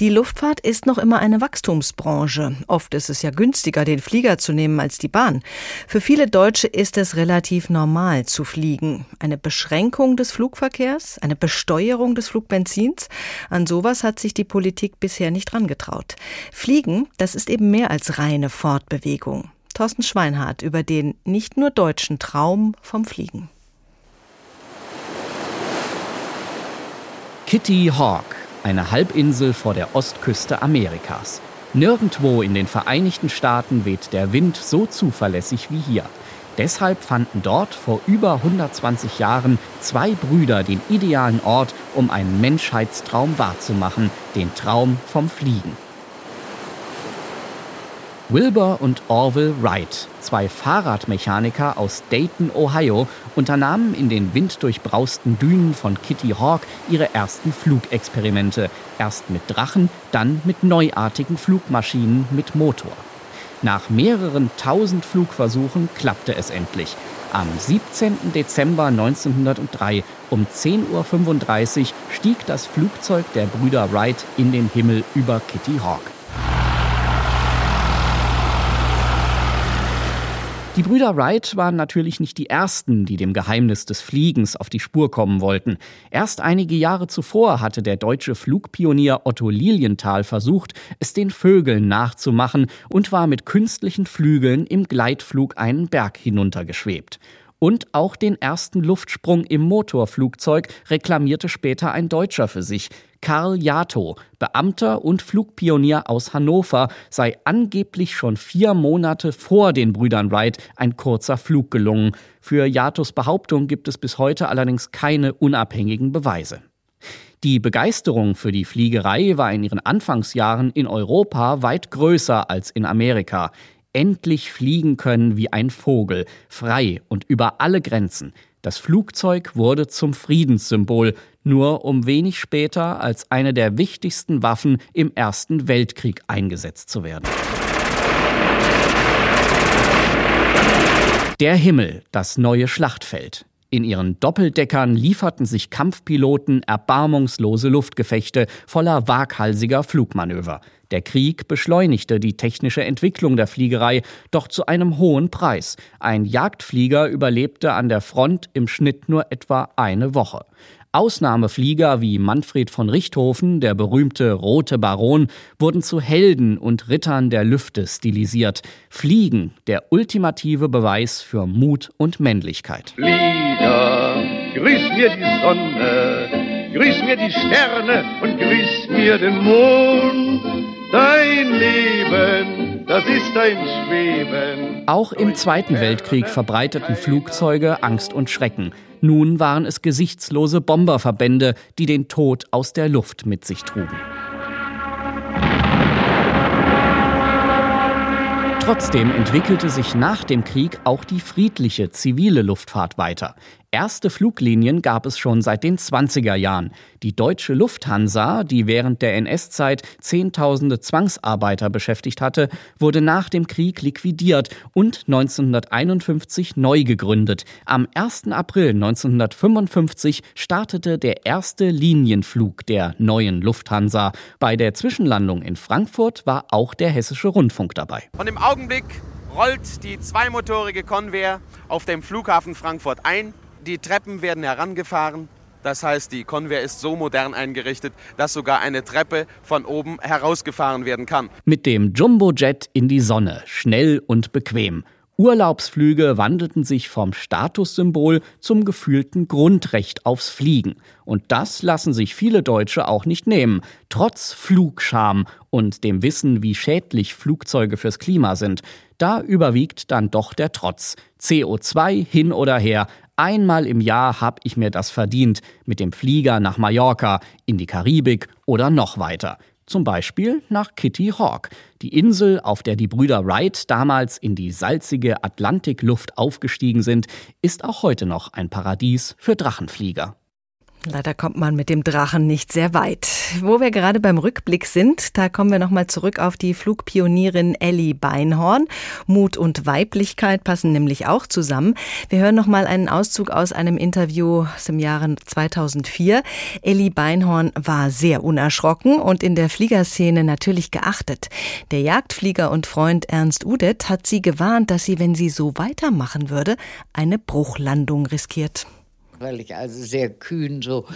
Die Luftfahrt ist noch immer eine Wachstumsbranche. Oft ist es ja günstiger, den Flieger zu nehmen als die Bahn. Für viele Deutsche ist es relativ normal zu fliegen. Eine Beschränkung des Flugverkehrs, eine Besteuerung des Flugbenzins, an sowas hat sich die Politik bisher nicht rangetraut. Fliegen, das ist eben mehr als reine Fortbewegung. Thorsten Schweinhardt über den nicht nur deutschen Traum vom Fliegen. Kitty Hawk, eine Halbinsel vor der Ostküste Amerikas. Nirgendwo in den Vereinigten Staaten weht der Wind so zuverlässig wie hier. Deshalb fanden dort vor über 120 Jahren zwei Brüder den idealen Ort, um einen Menschheitstraum wahrzumachen, den Traum vom Fliegen. Wilbur und Orville Wright, zwei Fahrradmechaniker aus Dayton, Ohio, unternahmen in den winddurchbrausten Dünen von Kitty Hawk ihre ersten Flugexperimente. Erst mit Drachen, dann mit neuartigen Flugmaschinen mit Motor. Nach mehreren tausend Flugversuchen klappte es endlich. Am 17. Dezember 1903 um 10.35 Uhr stieg das Flugzeug der Brüder Wright in den Himmel über Kitty Hawk. Die Brüder Wright waren natürlich nicht die ersten, die dem Geheimnis des Fliegens auf die Spur kommen wollten. Erst einige Jahre zuvor hatte der deutsche Flugpionier Otto Lilienthal versucht, es den Vögeln nachzumachen und war mit künstlichen Flügeln im Gleitflug einen Berg hinuntergeschwebt. Und auch den ersten Luftsprung im Motorflugzeug reklamierte später ein Deutscher für sich. Karl Jato, Beamter und Flugpionier aus Hannover, sei angeblich schon vier Monate vor den Brüdern Wright ein kurzer Flug gelungen. Für Jatos Behauptung gibt es bis heute allerdings keine unabhängigen Beweise. Die Begeisterung für die Fliegerei war in ihren Anfangsjahren in Europa weit größer als in Amerika endlich fliegen können wie ein Vogel, frei und über alle Grenzen. Das Flugzeug wurde zum Friedenssymbol, nur um wenig später als eine der wichtigsten Waffen im Ersten Weltkrieg eingesetzt zu werden. Der Himmel, das neue Schlachtfeld. In ihren Doppeldeckern lieferten sich Kampfpiloten erbarmungslose Luftgefechte voller waghalsiger Flugmanöver. Der Krieg beschleunigte die technische Entwicklung der Fliegerei, doch zu einem hohen Preis. Ein Jagdflieger überlebte an der Front im Schnitt nur etwa eine Woche. Ausnahmeflieger wie Manfred von Richthofen, der berühmte Rote Baron, wurden zu Helden und Rittern der Lüfte stilisiert. Fliegen, der ultimative Beweis für Mut und Männlichkeit. Flieger, grüß mir die Sonne, grüß mir die Sterne und grüß mir den Mond. Dein Leben, das ist ein Schweben. Auch im Zweiten Weltkrieg verbreiteten Flugzeuge Angst und Schrecken. Nun waren es gesichtslose Bomberverbände, die den Tod aus der Luft mit sich trugen. Trotzdem entwickelte sich nach dem Krieg auch die friedliche zivile Luftfahrt weiter. Erste Fluglinien gab es schon seit den 20er Jahren. Die deutsche Lufthansa, die während der NS-Zeit Zehntausende Zwangsarbeiter beschäftigt hatte, wurde nach dem Krieg liquidiert und 1951 neu gegründet. Am 1. April 1955 startete der erste Linienflug der neuen Lufthansa. Bei der Zwischenlandung in Frankfurt war auch der Hessische Rundfunk dabei. Und im Augenblick rollt die zweimotorige Convair auf dem Flughafen Frankfurt ein. Die Treppen werden herangefahren. Das heißt, die Convair ist so modern eingerichtet, dass sogar eine Treppe von oben herausgefahren werden kann. Mit dem Jumbojet in die Sonne, schnell und bequem. Urlaubsflüge wandelten sich vom Statussymbol zum gefühlten Grundrecht aufs Fliegen. Und das lassen sich viele Deutsche auch nicht nehmen, trotz Flugscham und dem Wissen, wie schädlich Flugzeuge fürs Klima sind. Da überwiegt dann doch der Trotz. CO2 hin oder her, Einmal im Jahr habe ich mir das verdient mit dem Flieger nach Mallorca, in die Karibik oder noch weiter. Zum Beispiel nach Kitty Hawk, die Insel, auf der die Brüder Wright damals in die salzige Atlantikluft aufgestiegen sind, ist auch heute noch ein Paradies für Drachenflieger. Leider kommt man mit dem Drachen nicht sehr weit. Wo wir gerade beim Rückblick sind, da kommen wir nochmal zurück auf die Flugpionierin Ellie Beinhorn. Mut und Weiblichkeit passen nämlich auch zusammen. Wir hören nochmal einen Auszug aus einem Interview aus dem Jahre 2004. Ellie Beinhorn war sehr unerschrocken und in der Fliegerszene natürlich geachtet. Der Jagdflieger und Freund Ernst Udet hat sie gewarnt, dass sie, wenn sie so weitermachen würde, eine Bruchlandung riskiert weil ich also sehr kühn so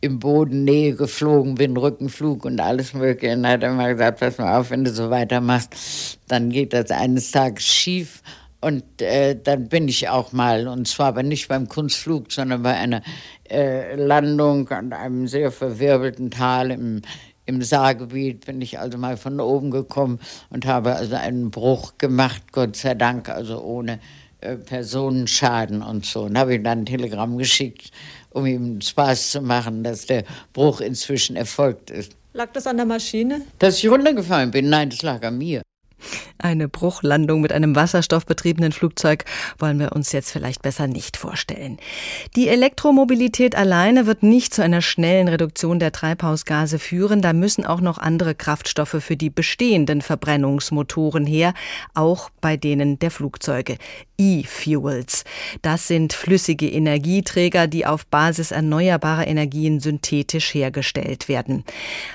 im Bodennähe geflogen bin, Rückenflug und alles Mögliche. Und hat er mal gesagt, pass mal auf, wenn du so weitermachst, dann geht das eines Tages schief. Und äh, dann bin ich auch mal, und zwar aber nicht beim Kunstflug, sondern bei einer äh, Landung an einem sehr verwirbelten Tal im, im Saargebiet bin ich also mal von oben gekommen und habe also einen Bruch gemacht, Gott sei Dank, also ohne äh, Personenschaden und so. Und habe ihm dann ein Telegramm geschickt, um ihm Spaß zu machen, dass der Bruch inzwischen erfolgt ist. Lag das an der Maschine? Dass ich runtergefallen bin? Nein, das lag an mir. Eine Bruchlandung mit einem wasserstoffbetriebenen Flugzeug wollen wir uns jetzt vielleicht besser nicht vorstellen. Die Elektromobilität alleine wird nicht zu einer schnellen Reduktion der Treibhausgase führen. Da müssen auch noch andere Kraftstoffe für die bestehenden Verbrennungsmotoren her, auch bei denen der Flugzeuge. E-Fuels. Das sind flüssige Energieträger, die auf Basis erneuerbarer Energien synthetisch hergestellt werden.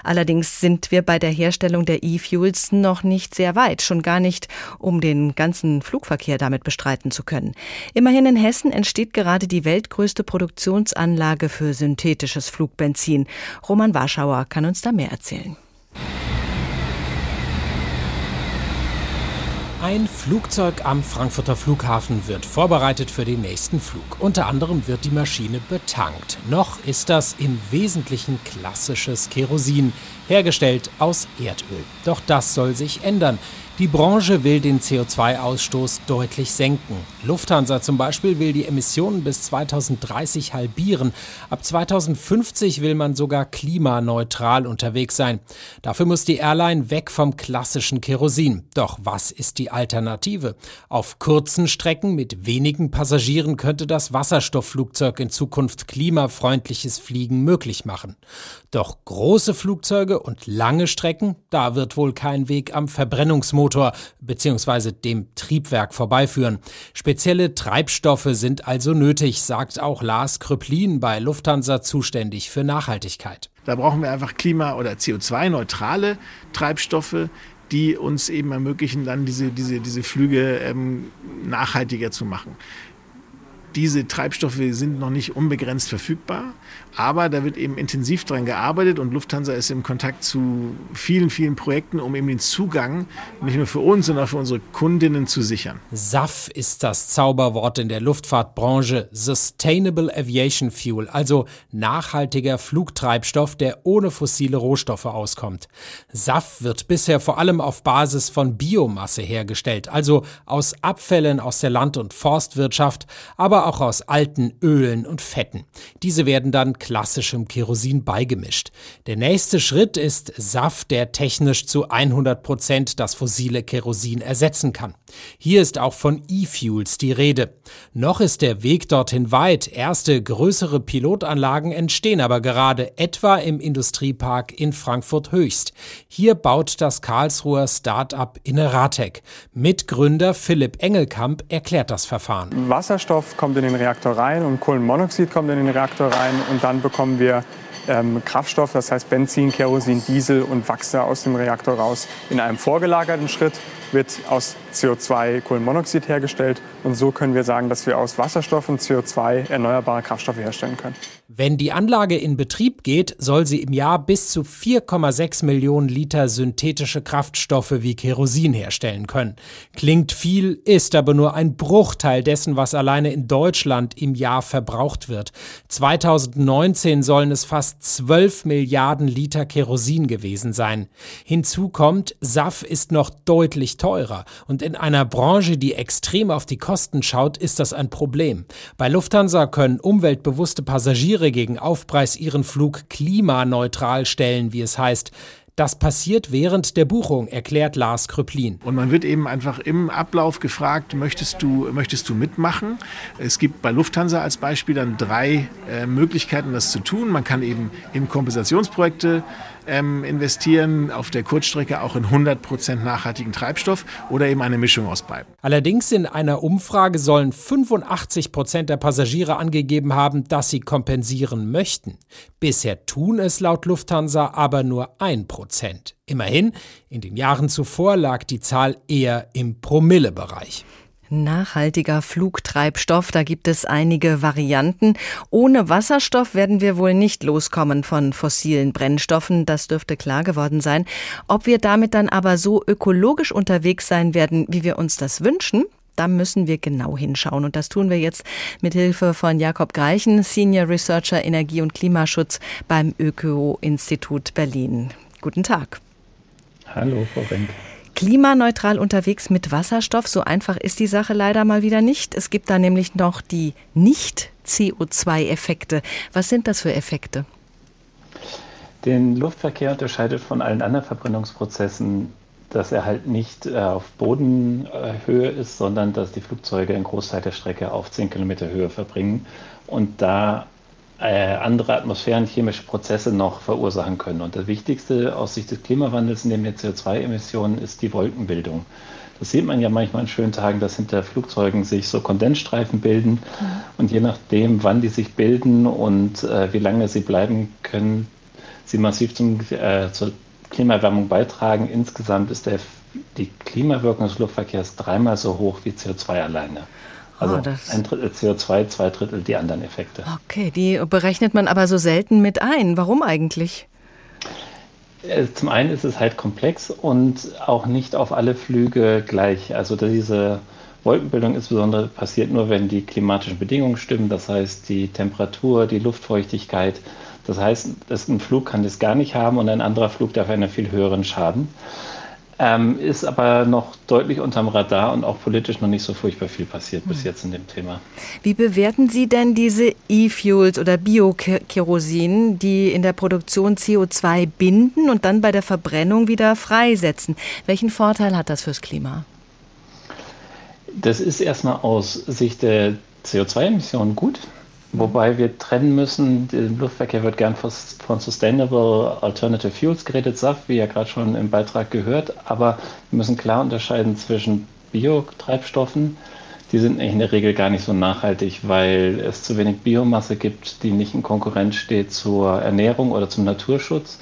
Allerdings sind wir bei der Herstellung der E-Fuels noch nicht sehr weit, schon gar gar nicht, um den ganzen Flugverkehr damit bestreiten zu können. Immerhin in Hessen entsteht gerade die weltgrößte Produktionsanlage für synthetisches Flugbenzin. Roman Warschauer kann uns da mehr erzählen. Ein Flugzeug am Frankfurter Flughafen wird vorbereitet für den nächsten Flug. Unter anderem wird die Maschine betankt. Noch ist das im Wesentlichen klassisches Kerosin, hergestellt aus Erdöl. Doch das soll sich ändern. Die Branche will den CO2-Ausstoß deutlich senken. Lufthansa zum Beispiel will die Emissionen bis 2030 halbieren. Ab 2050 will man sogar klimaneutral unterwegs sein. Dafür muss die Airline weg vom klassischen Kerosin. Doch was ist die Alternative? Auf kurzen Strecken mit wenigen Passagieren könnte das Wasserstoffflugzeug in Zukunft klimafreundliches Fliegen möglich machen. Doch große Flugzeuge und lange Strecken, da wird wohl kein Weg am Verbrennungsmotor Motor bzw. dem Triebwerk vorbeiführen. Spezielle Treibstoffe sind also nötig, sagt auch Lars Kröplin bei Lufthansa zuständig für Nachhaltigkeit. Da brauchen wir einfach klima- oder CO2-neutrale Treibstoffe, die uns eben ermöglichen, dann diese, diese, diese Flüge ähm, nachhaltiger zu machen. Diese Treibstoffe sind noch nicht unbegrenzt verfügbar, aber da wird eben intensiv dran gearbeitet und Lufthansa ist im Kontakt zu vielen, vielen Projekten, um eben den Zugang nicht nur für uns, sondern auch für unsere Kundinnen zu sichern. SAF ist das Zauberwort in der Luftfahrtbranche. Sustainable Aviation Fuel, also nachhaltiger Flugtreibstoff, der ohne fossile Rohstoffe auskommt. SAF wird bisher vor allem auf Basis von Biomasse hergestellt, also aus Abfällen aus der Land- und Forstwirtschaft, aber auch aus alten Ölen und Fetten. Diese werden dann klassischem Kerosin beigemischt. Der nächste Schritt ist Saft, der technisch zu 100 Prozent das fossile Kerosin ersetzen kann. Hier ist auch von E-Fuels die Rede. Noch ist der Weg dorthin weit. Erste größere Pilotanlagen entstehen aber gerade etwa im Industriepark in Frankfurt Höchst. Hier baut das Karlsruher Start-up Inneratec. Mitgründer Philipp Engelkamp erklärt das Verfahren. Wasserstoff kommt in den Reaktor rein und Kohlenmonoxid kommt in den Reaktor rein und dann bekommen wir ähm, Kraftstoff, das heißt Benzin, Kerosin, Diesel und Wachse aus dem Reaktor raus. In einem vorgelagerten Schritt wird aus CO2 Kohlenmonoxid hergestellt und so können wir sagen, dass wir aus Wasserstoff und CO2 erneuerbare Kraftstoffe herstellen können. Wenn die Anlage in Betrieb geht, soll sie im Jahr bis zu 4,6 Millionen Liter synthetische Kraftstoffe wie Kerosin herstellen können. Klingt viel, ist aber nur ein Bruchteil dessen, was alleine in Deutschland im Jahr verbraucht wird. 2019 sollen es fast 12 Milliarden Liter Kerosin gewesen sein. Hinzu kommt, SAF ist noch deutlich teurer und in einer Branche, die extrem auf die Kosten schaut, ist das ein Problem. Bei Lufthansa können umweltbewusste Passagiere gegen Aufpreis ihren Flug klimaneutral stellen, wie es heißt. Das passiert während der Buchung, erklärt Lars Kröplin. Und man wird eben einfach im Ablauf gefragt, möchtest du, möchtest du mitmachen? Es gibt bei Lufthansa als Beispiel dann drei äh, Möglichkeiten, das zu tun. Man kann eben in Kompensationsprojekte ähm, investieren, auf der Kurzstrecke auch in 100% nachhaltigen Treibstoff oder eben eine Mischung aus beiden. Allerdings in einer Umfrage sollen 85% der Passagiere angegeben haben, dass sie kompensieren möchten. Bisher tun es laut Lufthansa aber nur 1%. Immerhin, in den Jahren zuvor lag die Zahl eher im Promillebereich. Nachhaltiger Flugtreibstoff, da gibt es einige Varianten. Ohne Wasserstoff werden wir wohl nicht loskommen von fossilen Brennstoffen, das dürfte klar geworden sein. Ob wir damit dann aber so ökologisch unterwegs sein werden, wie wir uns das wünschen, da müssen wir genau hinschauen. Und das tun wir jetzt mit Hilfe von Jakob Greichen, Senior Researcher Energie und Klimaschutz beim Öko-Institut Berlin. Guten Tag. Hallo, Frau Renk klimaneutral unterwegs mit Wasserstoff. So einfach ist die Sache leider mal wieder nicht. Es gibt da nämlich noch die Nicht-CO2-Effekte. Was sind das für Effekte? Den Luftverkehr unterscheidet von allen anderen Verbrennungsprozessen, dass er halt nicht äh, auf Bodenhöhe ist, sondern dass die Flugzeuge einen Großteil der Strecke auf 10 Kilometer Höhe verbringen und da äh, andere atmosphärenchemische Prozesse noch verursachen können. Und das Wichtigste aus Sicht des Klimawandels neben den CO2-Emissionen ist die Wolkenbildung. Das sieht man ja manchmal an schönen Tagen, dass hinter Flugzeugen sich so Kondensstreifen bilden. Mhm. Und je nachdem, wann die sich bilden und äh, wie lange sie bleiben, können sie massiv zum, äh, zur Klimaerwärmung beitragen. Insgesamt ist der, die Klimawirkung des Luftverkehrs dreimal so hoch wie CO2 alleine. Also oh, ein Drittel CO2, zwei Drittel die anderen Effekte. Okay, die berechnet man aber so selten mit ein. Warum eigentlich? Äh, zum einen ist es halt komplex und auch nicht auf alle Flüge gleich. Also diese Wolkenbildung insbesondere passiert nur, wenn die klimatischen Bedingungen stimmen. Das heißt, die Temperatur, die Luftfeuchtigkeit. Das heißt, ein Flug kann das gar nicht haben und ein anderer Flug darf einen viel höheren Schaden. Ähm, ist aber noch deutlich unterm Radar und auch politisch noch nicht so furchtbar viel passiert hm. bis jetzt in dem Thema. Wie bewerten Sie denn diese E-Fuels oder Biokerosin, die in der Produktion CO2 binden und dann bei der Verbrennung wieder freisetzen? Welchen Vorteil hat das fürs Klima? Das ist erstmal aus Sicht der CO2-Emissionen gut. Wobei wir trennen müssen, der Luftverkehr wird gern von Sustainable Alternative Fuels geredet, SAF, wie ja gerade schon im Beitrag gehört, aber wir müssen klar unterscheiden zwischen Biotreibstoffen, die sind in der Regel gar nicht so nachhaltig, weil es zu wenig Biomasse gibt, die nicht in Konkurrenz steht zur Ernährung oder zum Naturschutz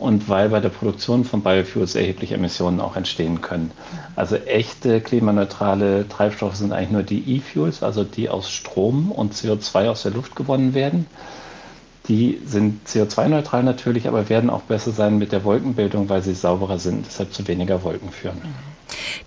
und weil bei der Produktion von Biofuels erhebliche Emissionen auch entstehen können. Also echte klimaneutrale Treibstoffe sind eigentlich nur die E-Fuels, also die aus Strom und CO2 aus der Luft gewonnen werden. Die sind CO2-neutral natürlich, aber werden auch besser sein mit der Wolkenbildung, weil sie sauberer sind, deshalb zu weniger Wolken führen.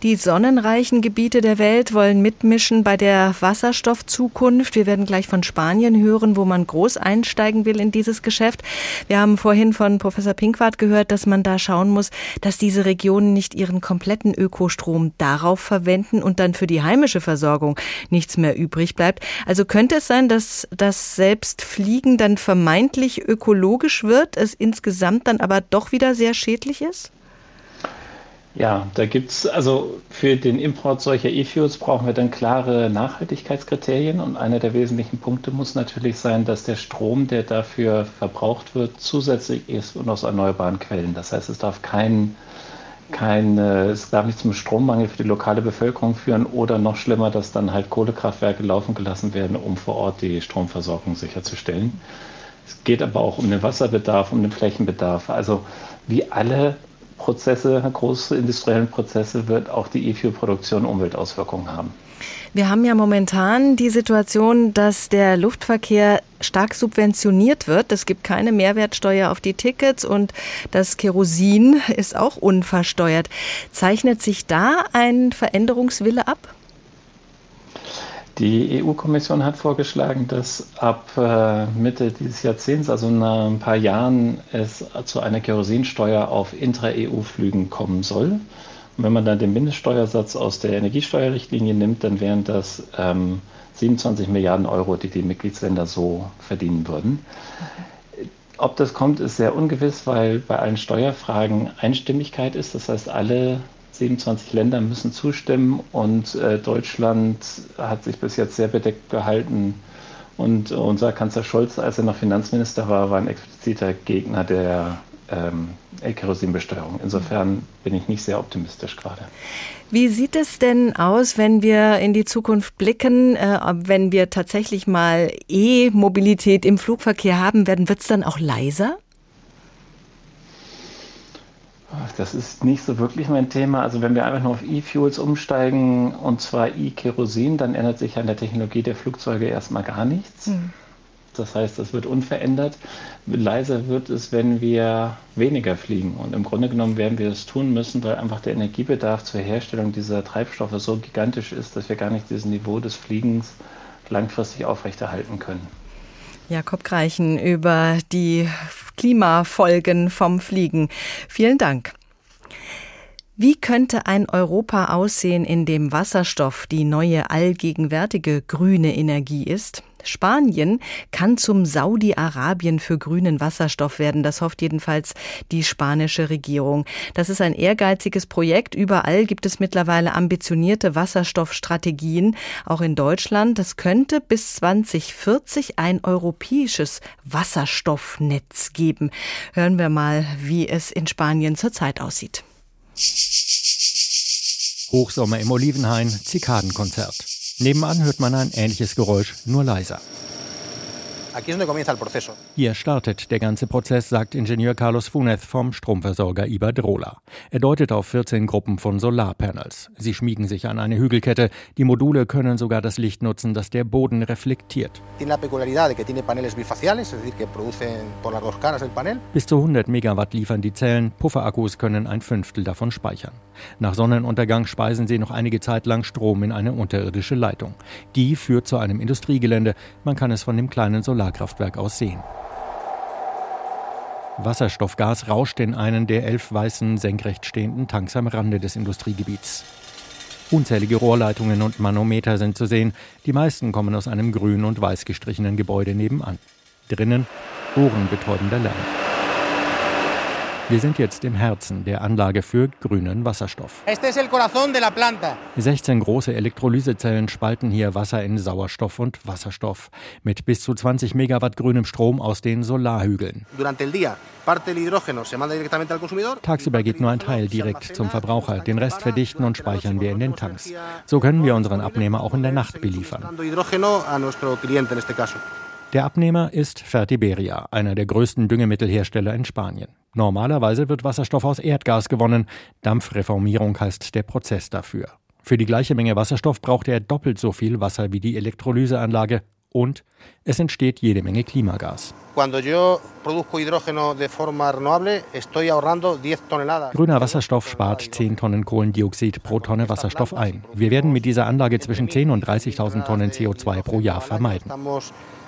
Die sonnenreichen Gebiete der Welt wollen mitmischen bei der Wasserstoffzukunft. Wir werden gleich von Spanien hören, wo man groß einsteigen will in dieses Geschäft. Wir haben vorhin von Professor Pinkwart gehört, dass man da schauen muss, dass diese Regionen nicht ihren kompletten Ökostrom darauf verwenden und dann für die heimische Versorgung nichts mehr übrig bleibt. Also könnte es sein, dass das selbst Fliegen dann vermeintlich ökologisch wird, es insgesamt dann aber doch wieder sehr schädlich ist? Ja, da gibt es, also für den Import solcher E-Fuels brauchen wir dann klare Nachhaltigkeitskriterien und einer der wesentlichen Punkte muss natürlich sein, dass der Strom, der dafür verbraucht wird, zusätzlich ist und aus erneuerbaren Quellen. Das heißt, es darf kein, kein es darf nicht zum Strommangel für die lokale Bevölkerung führen oder noch schlimmer, dass dann halt Kohlekraftwerke laufen gelassen werden, um vor Ort die Stromversorgung sicherzustellen. Es geht aber auch um den Wasserbedarf, um den Flächenbedarf. Also wie alle Prozesse, große industriellen Prozesse, wird auch die E-Fuel-Produktion Umweltauswirkungen haben. Wir haben ja momentan die Situation, dass der Luftverkehr stark subventioniert wird. Es gibt keine Mehrwertsteuer auf die Tickets und das Kerosin ist auch unversteuert. Zeichnet sich da ein Veränderungswille ab? Die EU-Kommission hat vorgeschlagen, dass ab äh, Mitte dieses Jahrzehnts, also in ein paar Jahren, es zu einer Kerosinsteuer auf Intra-EU-Flügen kommen soll. Und wenn man dann den Mindeststeuersatz aus der Energiesteuerrichtlinie nimmt, dann wären das ähm, 27 Milliarden Euro, die die Mitgliedsländer so verdienen würden. Ob das kommt, ist sehr ungewiss, weil bei allen Steuerfragen Einstimmigkeit ist. Das heißt, alle 27 Länder müssen zustimmen und äh, Deutschland hat sich bis jetzt sehr bedeckt gehalten. Und unser Kanzler Scholz, als er noch Finanzminister war, war ein expliziter Gegner der ähm, Kerosinbesteuerung. Insofern bin ich nicht sehr optimistisch gerade. Wie sieht es denn aus, wenn wir in die Zukunft blicken, äh, wenn wir tatsächlich mal E-Mobilität im Flugverkehr haben werden, wird es dann auch leiser? Das ist nicht so wirklich mein Thema. Also wenn wir einfach nur auf E-Fuels umsteigen und zwar E-Kerosin, dann ändert sich an der Technologie der Flugzeuge erstmal gar nichts. Hm. Das heißt, es wird unverändert. Leiser wird es, wenn wir weniger fliegen. Und im Grunde genommen werden wir es tun müssen, weil einfach der Energiebedarf zur Herstellung dieser Treibstoffe so gigantisch ist, dass wir gar nicht dieses Niveau des Fliegens langfristig aufrechterhalten können. Jakob Greichen über die Klimafolgen vom Fliegen. Vielen Dank. Wie könnte ein Europa aussehen, in dem Wasserstoff die neue allgegenwärtige grüne Energie ist? Spanien kann zum Saudi-Arabien für grünen Wasserstoff werden. Das hofft jedenfalls die spanische Regierung. Das ist ein ehrgeiziges Projekt. Überall gibt es mittlerweile ambitionierte Wasserstoffstrategien, auch in Deutschland. Das könnte bis 2040 ein europäisches Wasserstoffnetz geben. Hören wir mal, wie es in Spanien zurzeit aussieht. Hochsommer im Olivenhain, Zikadenkonzert. Nebenan hört man ein ähnliches Geräusch, nur leiser. Hier startet der ganze Prozess, sagt Ingenieur Carlos Funez vom Stromversorger Iberdrola. Er deutet auf 14 Gruppen von Solarpanels. Sie schmiegen sich an eine Hügelkette. Die Module können sogar das Licht nutzen, das der Boden reflektiert. Bis zu 100 Megawatt liefern die Zellen. Pufferakkus können ein Fünftel davon speichern. Nach Sonnenuntergang speisen sie noch einige Zeit lang Strom in eine unterirdische Leitung. Die führt zu einem Industriegelände. Man kann es von dem kleinen Solarkraftwerk aus sehen. Wasserstoffgas rauscht in einen der elf weißen, senkrecht stehenden Tanks am Rande des Industriegebiets. Unzählige Rohrleitungen und Manometer sind zu sehen. Die meisten kommen aus einem grün und weiß gestrichenen Gebäude nebenan. Drinnen ohrenbetäubender Lärm. Wir sind jetzt im Herzen der Anlage für grünen Wasserstoff. 16 große Elektrolysezellen spalten hier Wasser in Sauerstoff und Wasserstoff mit bis zu 20 Megawatt grünem Strom aus den Solarhügeln. Tagsüber geht nur ein Teil direkt zum Verbraucher, den Rest verdichten und speichern wir in den Tanks. So können wir unseren Abnehmer auch in der Nacht beliefern. Der Abnehmer ist Fertiberia, einer der größten Düngemittelhersteller in Spanien. Normalerweise wird Wasserstoff aus Erdgas gewonnen. Dampfreformierung heißt der Prozess dafür. Für die gleiche Menge Wasserstoff braucht er doppelt so viel Wasser wie die Elektrolyseanlage und es entsteht jede Menge Klimagas. Grüner Wasserstoff spart 10 Tonnen Kohlendioxid pro Tonne Wasserstoff ein. Wir werden mit dieser Anlage zwischen 10 und 30.000 Tonnen CO2 pro Jahr vermeiden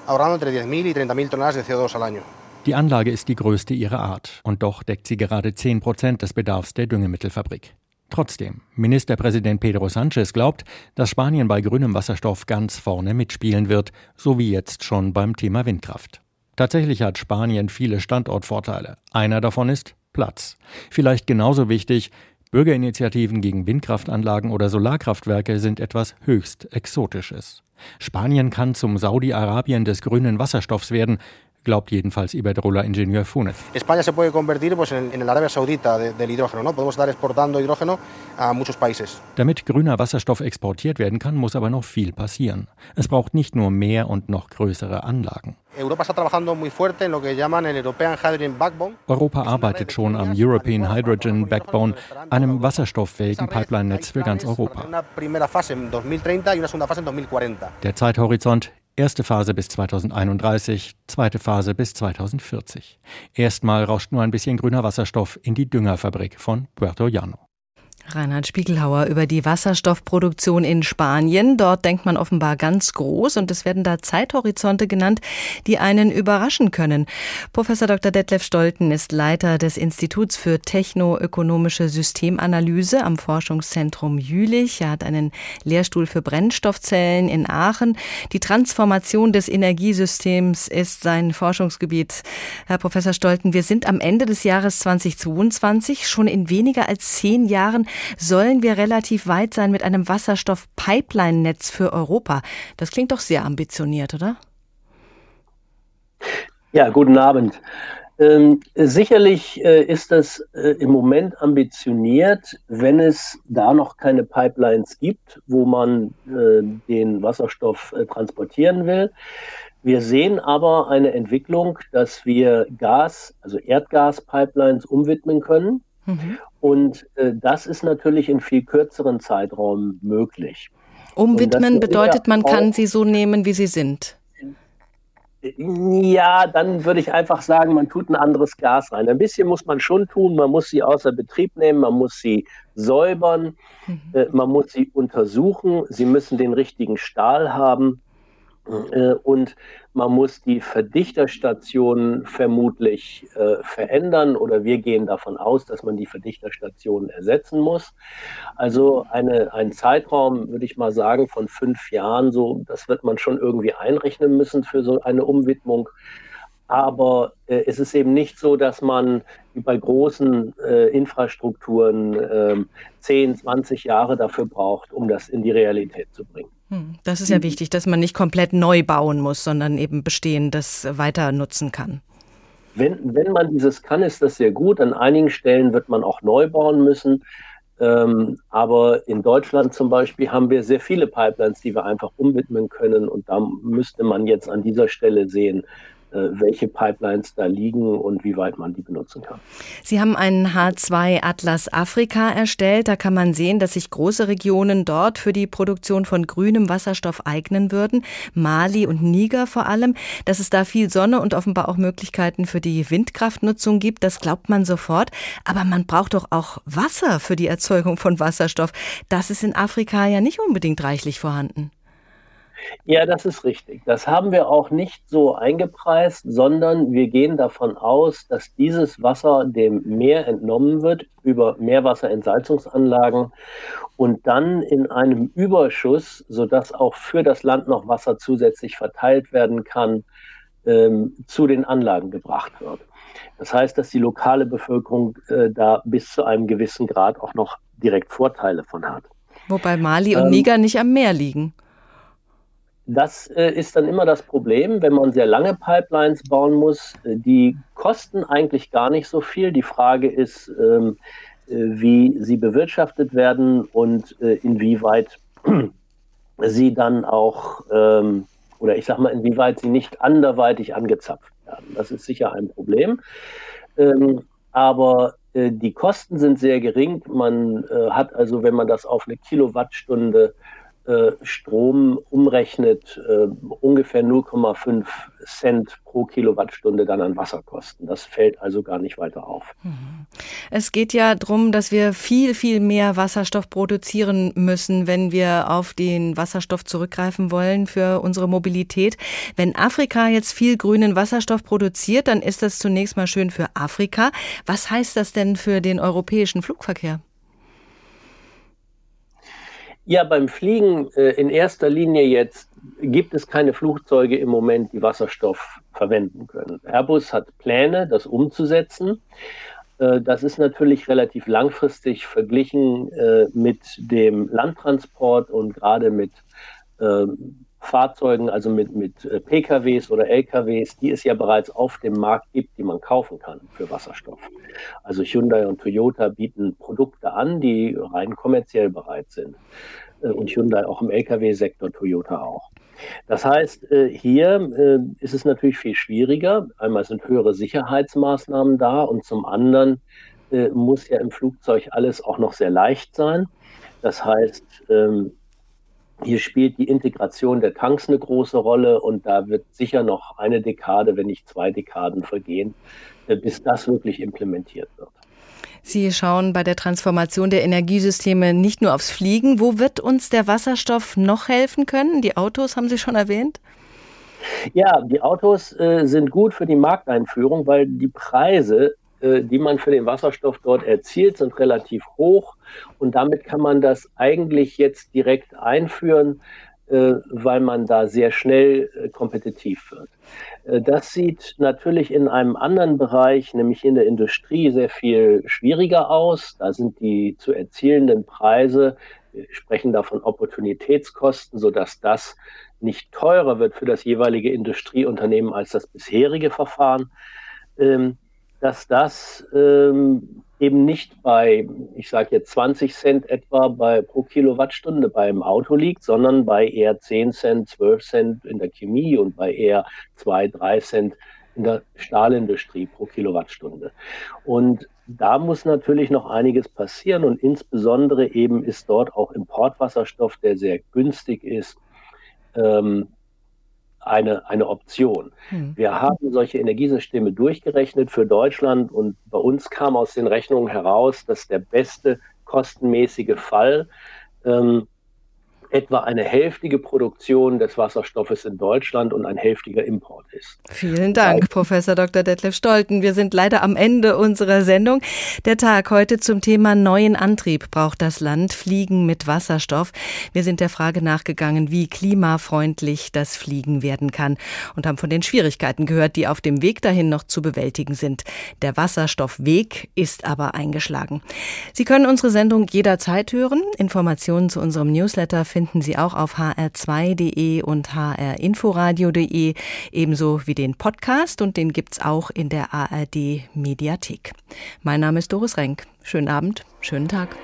ahorrando entre 10.000 y 30.000 toneladas de CO2 al año. Die Anlage ist die größte ihrer Art und doch deckt sie gerade 10 Prozent des Bedarfs der Düngemittelfabrik. Trotzdem, Ministerpräsident Pedro Sánchez glaubt, dass Spanien bei grünem Wasserstoff ganz vorne mitspielen wird, so wie jetzt schon beim Thema Windkraft. Tatsächlich hat Spanien viele Standortvorteile. Einer davon ist Platz. Vielleicht genauso wichtig, Bürgerinitiativen gegen Windkraftanlagen oder Solarkraftwerke sind etwas höchst Exotisches. Spanien kann zum Saudi-Arabien des grünen Wasserstoffs werden, glaubt jedenfalls Iberdrola-Ingenieur Funes. España se puede convertir pues, en, en el Arabia Saudita de, del hidrógeno, ¿no? Podemos estar exportando hidrógeno a muchos países. Damit grüner Wasserstoff exportiert werden kann, muss aber noch viel passieren. Es braucht nicht nur mehr und noch größere Anlagen. Europa arbeitet schon am European Hydrogen Backbone, einem wasserstofffähigen Pipeline-Netz für ganz Europa. Der Zeithorizont Erste Phase bis 2031, zweite Phase bis 2040. Erstmal rauscht nur ein bisschen grüner Wasserstoff in die Düngerfabrik von Puerto Llano. Reinhard Spiegelhauer über die Wasserstoffproduktion in Spanien. Dort denkt man offenbar ganz groß und es werden da Zeithorizonte genannt, die einen überraschen können. Professor Dr. Detlef Stolten ist Leiter des Instituts für technoökonomische Systemanalyse am Forschungszentrum Jülich. Er hat einen Lehrstuhl für Brennstoffzellen in Aachen. Die Transformation des Energiesystems ist sein Forschungsgebiet. Herr Professor Stolten, wir sind am Ende des Jahres 2022 schon in weniger als zehn Jahren sollen wir relativ weit sein mit einem Wasserstoff-Pipeline-Netz für Europa. Das klingt doch sehr ambitioniert, oder? Ja, guten Abend. Ähm, sicherlich äh, ist das äh, im Moment ambitioniert, wenn es da noch keine Pipelines gibt, wo man äh, den Wasserstoff äh, transportieren will. Wir sehen aber eine Entwicklung, dass wir Gas, also Erdgas-Pipelines umwidmen können. Mhm. Und äh, das ist natürlich in viel kürzeren Zeitraum möglich. Umwidmen bedeutet, man kann sie so nehmen, wie sie sind. Ja, dann würde ich einfach sagen, man tut ein anderes Gas rein. Ein bisschen muss man schon tun. Man muss sie außer Betrieb nehmen, man muss sie säubern, mhm. äh, man muss sie untersuchen. Sie müssen den richtigen Stahl haben. Äh, und man muss die Verdichterstationen vermutlich äh, verändern oder wir gehen davon aus, dass man die Verdichterstationen ersetzen muss. Also eine, ein Zeitraum, würde ich mal sagen, von fünf Jahren, so, das wird man schon irgendwie einrechnen müssen für so eine Umwidmung. Aber äh, es ist eben nicht so, dass man bei großen äh, Infrastrukturen äh, 10, 20 Jahre dafür braucht, um das in die Realität zu bringen. Hm, das ist ja wichtig, dass man nicht komplett neu bauen muss, sondern eben Bestehendes weiter nutzen kann. Wenn, wenn man dieses kann, ist das sehr gut. An einigen Stellen wird man auch neu bauen müssen. Ähm, aber in Deutschland zum Beispiel haben wir sehr viele Pipelines, die wir einfach umwidmen können. Und da müsste man jetzt an dieser Stelle sehen, welche Pipelines da liegen und wie weit man die benutzen kann. Sie haben einen H2-Atlas Afrika erstellt. Da kann man sehen, dass sich große Regionen dort für die Produktion von grünem Wasserstoff eignen würden. Mali und Niger vor allem. Dass es da viel Sonne und offenbar auch Möglichkeiten für die Windkraftnutzung gibt, das glaubt man sofort. Aber man braucht doch auch Wasser für die Erzeugung von Wasserstoff. Das ist in Afrika ja nicht unbedingt reichlich vorhanden. Ja, das ist richtig. Das haben wir auch nicht so eingepreist, sondern wir gehen davon aus, dass dieses Wasser dem Meer entnommen wird über Meerwasserentsalzungsanlagen und dann in einem Überschuss, sodass auch für das Land noch Wasser zusätzlich verteilt werden kann, ähm, zu den Anlagen gebracht wird. Das heißt, dass die lokale Bevölkerung äh, da bis zu einem gewissen Grad auch noch direkt Vorteile von hat. Wobei Mali und ähm, Niger nicht am Meer liegen. Das äh, ist dann immer das Problem, wenn man sehr lange Pipelines bauen muss. Äh, die kosten eigentlich gar nicht so viel. Die Frage ist, ähm, äh, wie sie bewirtschaftet werden und äh, inwieweit sie dann auch, ähm, oder ich sage mal, inwieweit sie nicht anderweitig angezapft werden. Das ist sicher ein Problem. Ähm, aber äh, die Kosten sind sehr gering. Man äh, hat also, wenn man das auf eine Kilowattstunde äh, Strom umrechnet, äh, ungefähr 0,5 Cent pro Kilowattstunde dann an Wasserkosten. Das fällt also gar nicht weiter auf. Mhm. Es geht ja darum, dass wir viel, viel mehr Wasserstoff produzieren müssen, wenn wir auf den Wasserstoff zurückgreifen wollen für unsere Mobilität. Wenn Afrika jetzt viel grünen Wasserstoff produziert, dann ist das zunächst mal schön für Afrika. Was heißt das denn für den europäischen Flugverkehr? Ja, beim Fliegen äh, in erster Linie jetzt gibt es keine Flugzeuge im Moment, die Wasserstoff verwenden können. Airbus hat Pläne, das umzusetzen. Äh, das ist natürlich relativ langfristig verglichen äh, mit dem Landtransport und gerade mit ähm, Fahrzeugen, also mit, mit äh, PKWs oder LKWs, die es ja bereits auf dem Markt gibt, die man kaufen kann für Wasserstoff. Also Hyundai und Toyota bieten Produkte an, die rein kommerziell bereit sind. Äh, und Hyundai auch im Lkw-Sektor, Toyota auch. Das heißt, äh, hier ist es natürlich viel schwieriger. Einmal sind höhere Sicherheitsmaßnahmen da und zum anderen muss ja im Flugzeug alles auch noch sehr leicht sein. Das heißt, ähm, hier spielt die Integration der Tanks eine große Rolle und da wird sicher noch eine Dekade, wenn nicht zwei Dekaden vergehen, äh, bis das wirklich implementiert wird. Sie schauen bei der Transformation der Energiesysteme nicht nur aufs Fliegen. Wo wird uns der Wasserstoff noch helfen können? Die Autos haben Sie schon erwähnt. Ja, die Autos äh, sind gut für die Markteinführung, weil die Preise die man für den Wasserstoff dort erzielt, sind relativ hoch. Und damit kann man das eigentlich jetzt direkt einführen, äh, weil man da sehr schnell äh, kompetitiv wird. Das sieht natürlich in einem anderen Bereich, nämlich in der Industrie, sehr viel schwieriger aus. Da sind die zu erzielenden Preise, wir sprechen da von Opportunitätskosten, sodass das nicht teurer wird für das jeweilige Industrieunternehmen als das bisherige Verfahren. Ähm, dass das ähm, eben nicht bei, ich sage jetzt 20 Cent etwa bei, pro Kilowattstunde beim Auto liegt, sondern bei eher 10 Cent, 12 Cent in der Chemie und bei eher 2, 3 Cent in der Stahlindustrie pro Kilowattstunde. Und da muss natürlich noch einiges passieren und insbesondere eben ist dort auch Importwasserstoff, der sehr günstig ist, ähm, eine, eine Option. Hm. Wir haben solche Energiesysteme durchgerechnet für Deutschland und bei uns kam aus den Rechnungen heraus, dass der beste kostenmäßige Fall ähm, etwa eine hälftige Produktion des Wasserstoffes in Deutschland und ein hälftiger Import ist. Vielen Dank, Professor Dr. Detlef Stolten. Wir sind leider am Ende unserer Sendung. Der Tag heute zum Thema neuen Antrieb braucht das Land Fliegen mit Wasserstoff. Wir sind der Frage nachgegangen, wie klimafreundlich das Fliegen werden kann und haben von den Schwierigkeiten gehört, die auf dem Weg dahin noch zu bewältigen sind. Der Wasserstoffweg ist aber eingeschlagen. Sie können unsere Sendung jederzeit hören. Informationen zu unserem Newsletter finden Sie auch auf hr2.de und hrinforadio.de, ebenso wie den Podcast und den gibt's auch in der ARD Mediathek. Mein Name ist Doris Renk. Schönen Abend, schönen Tag.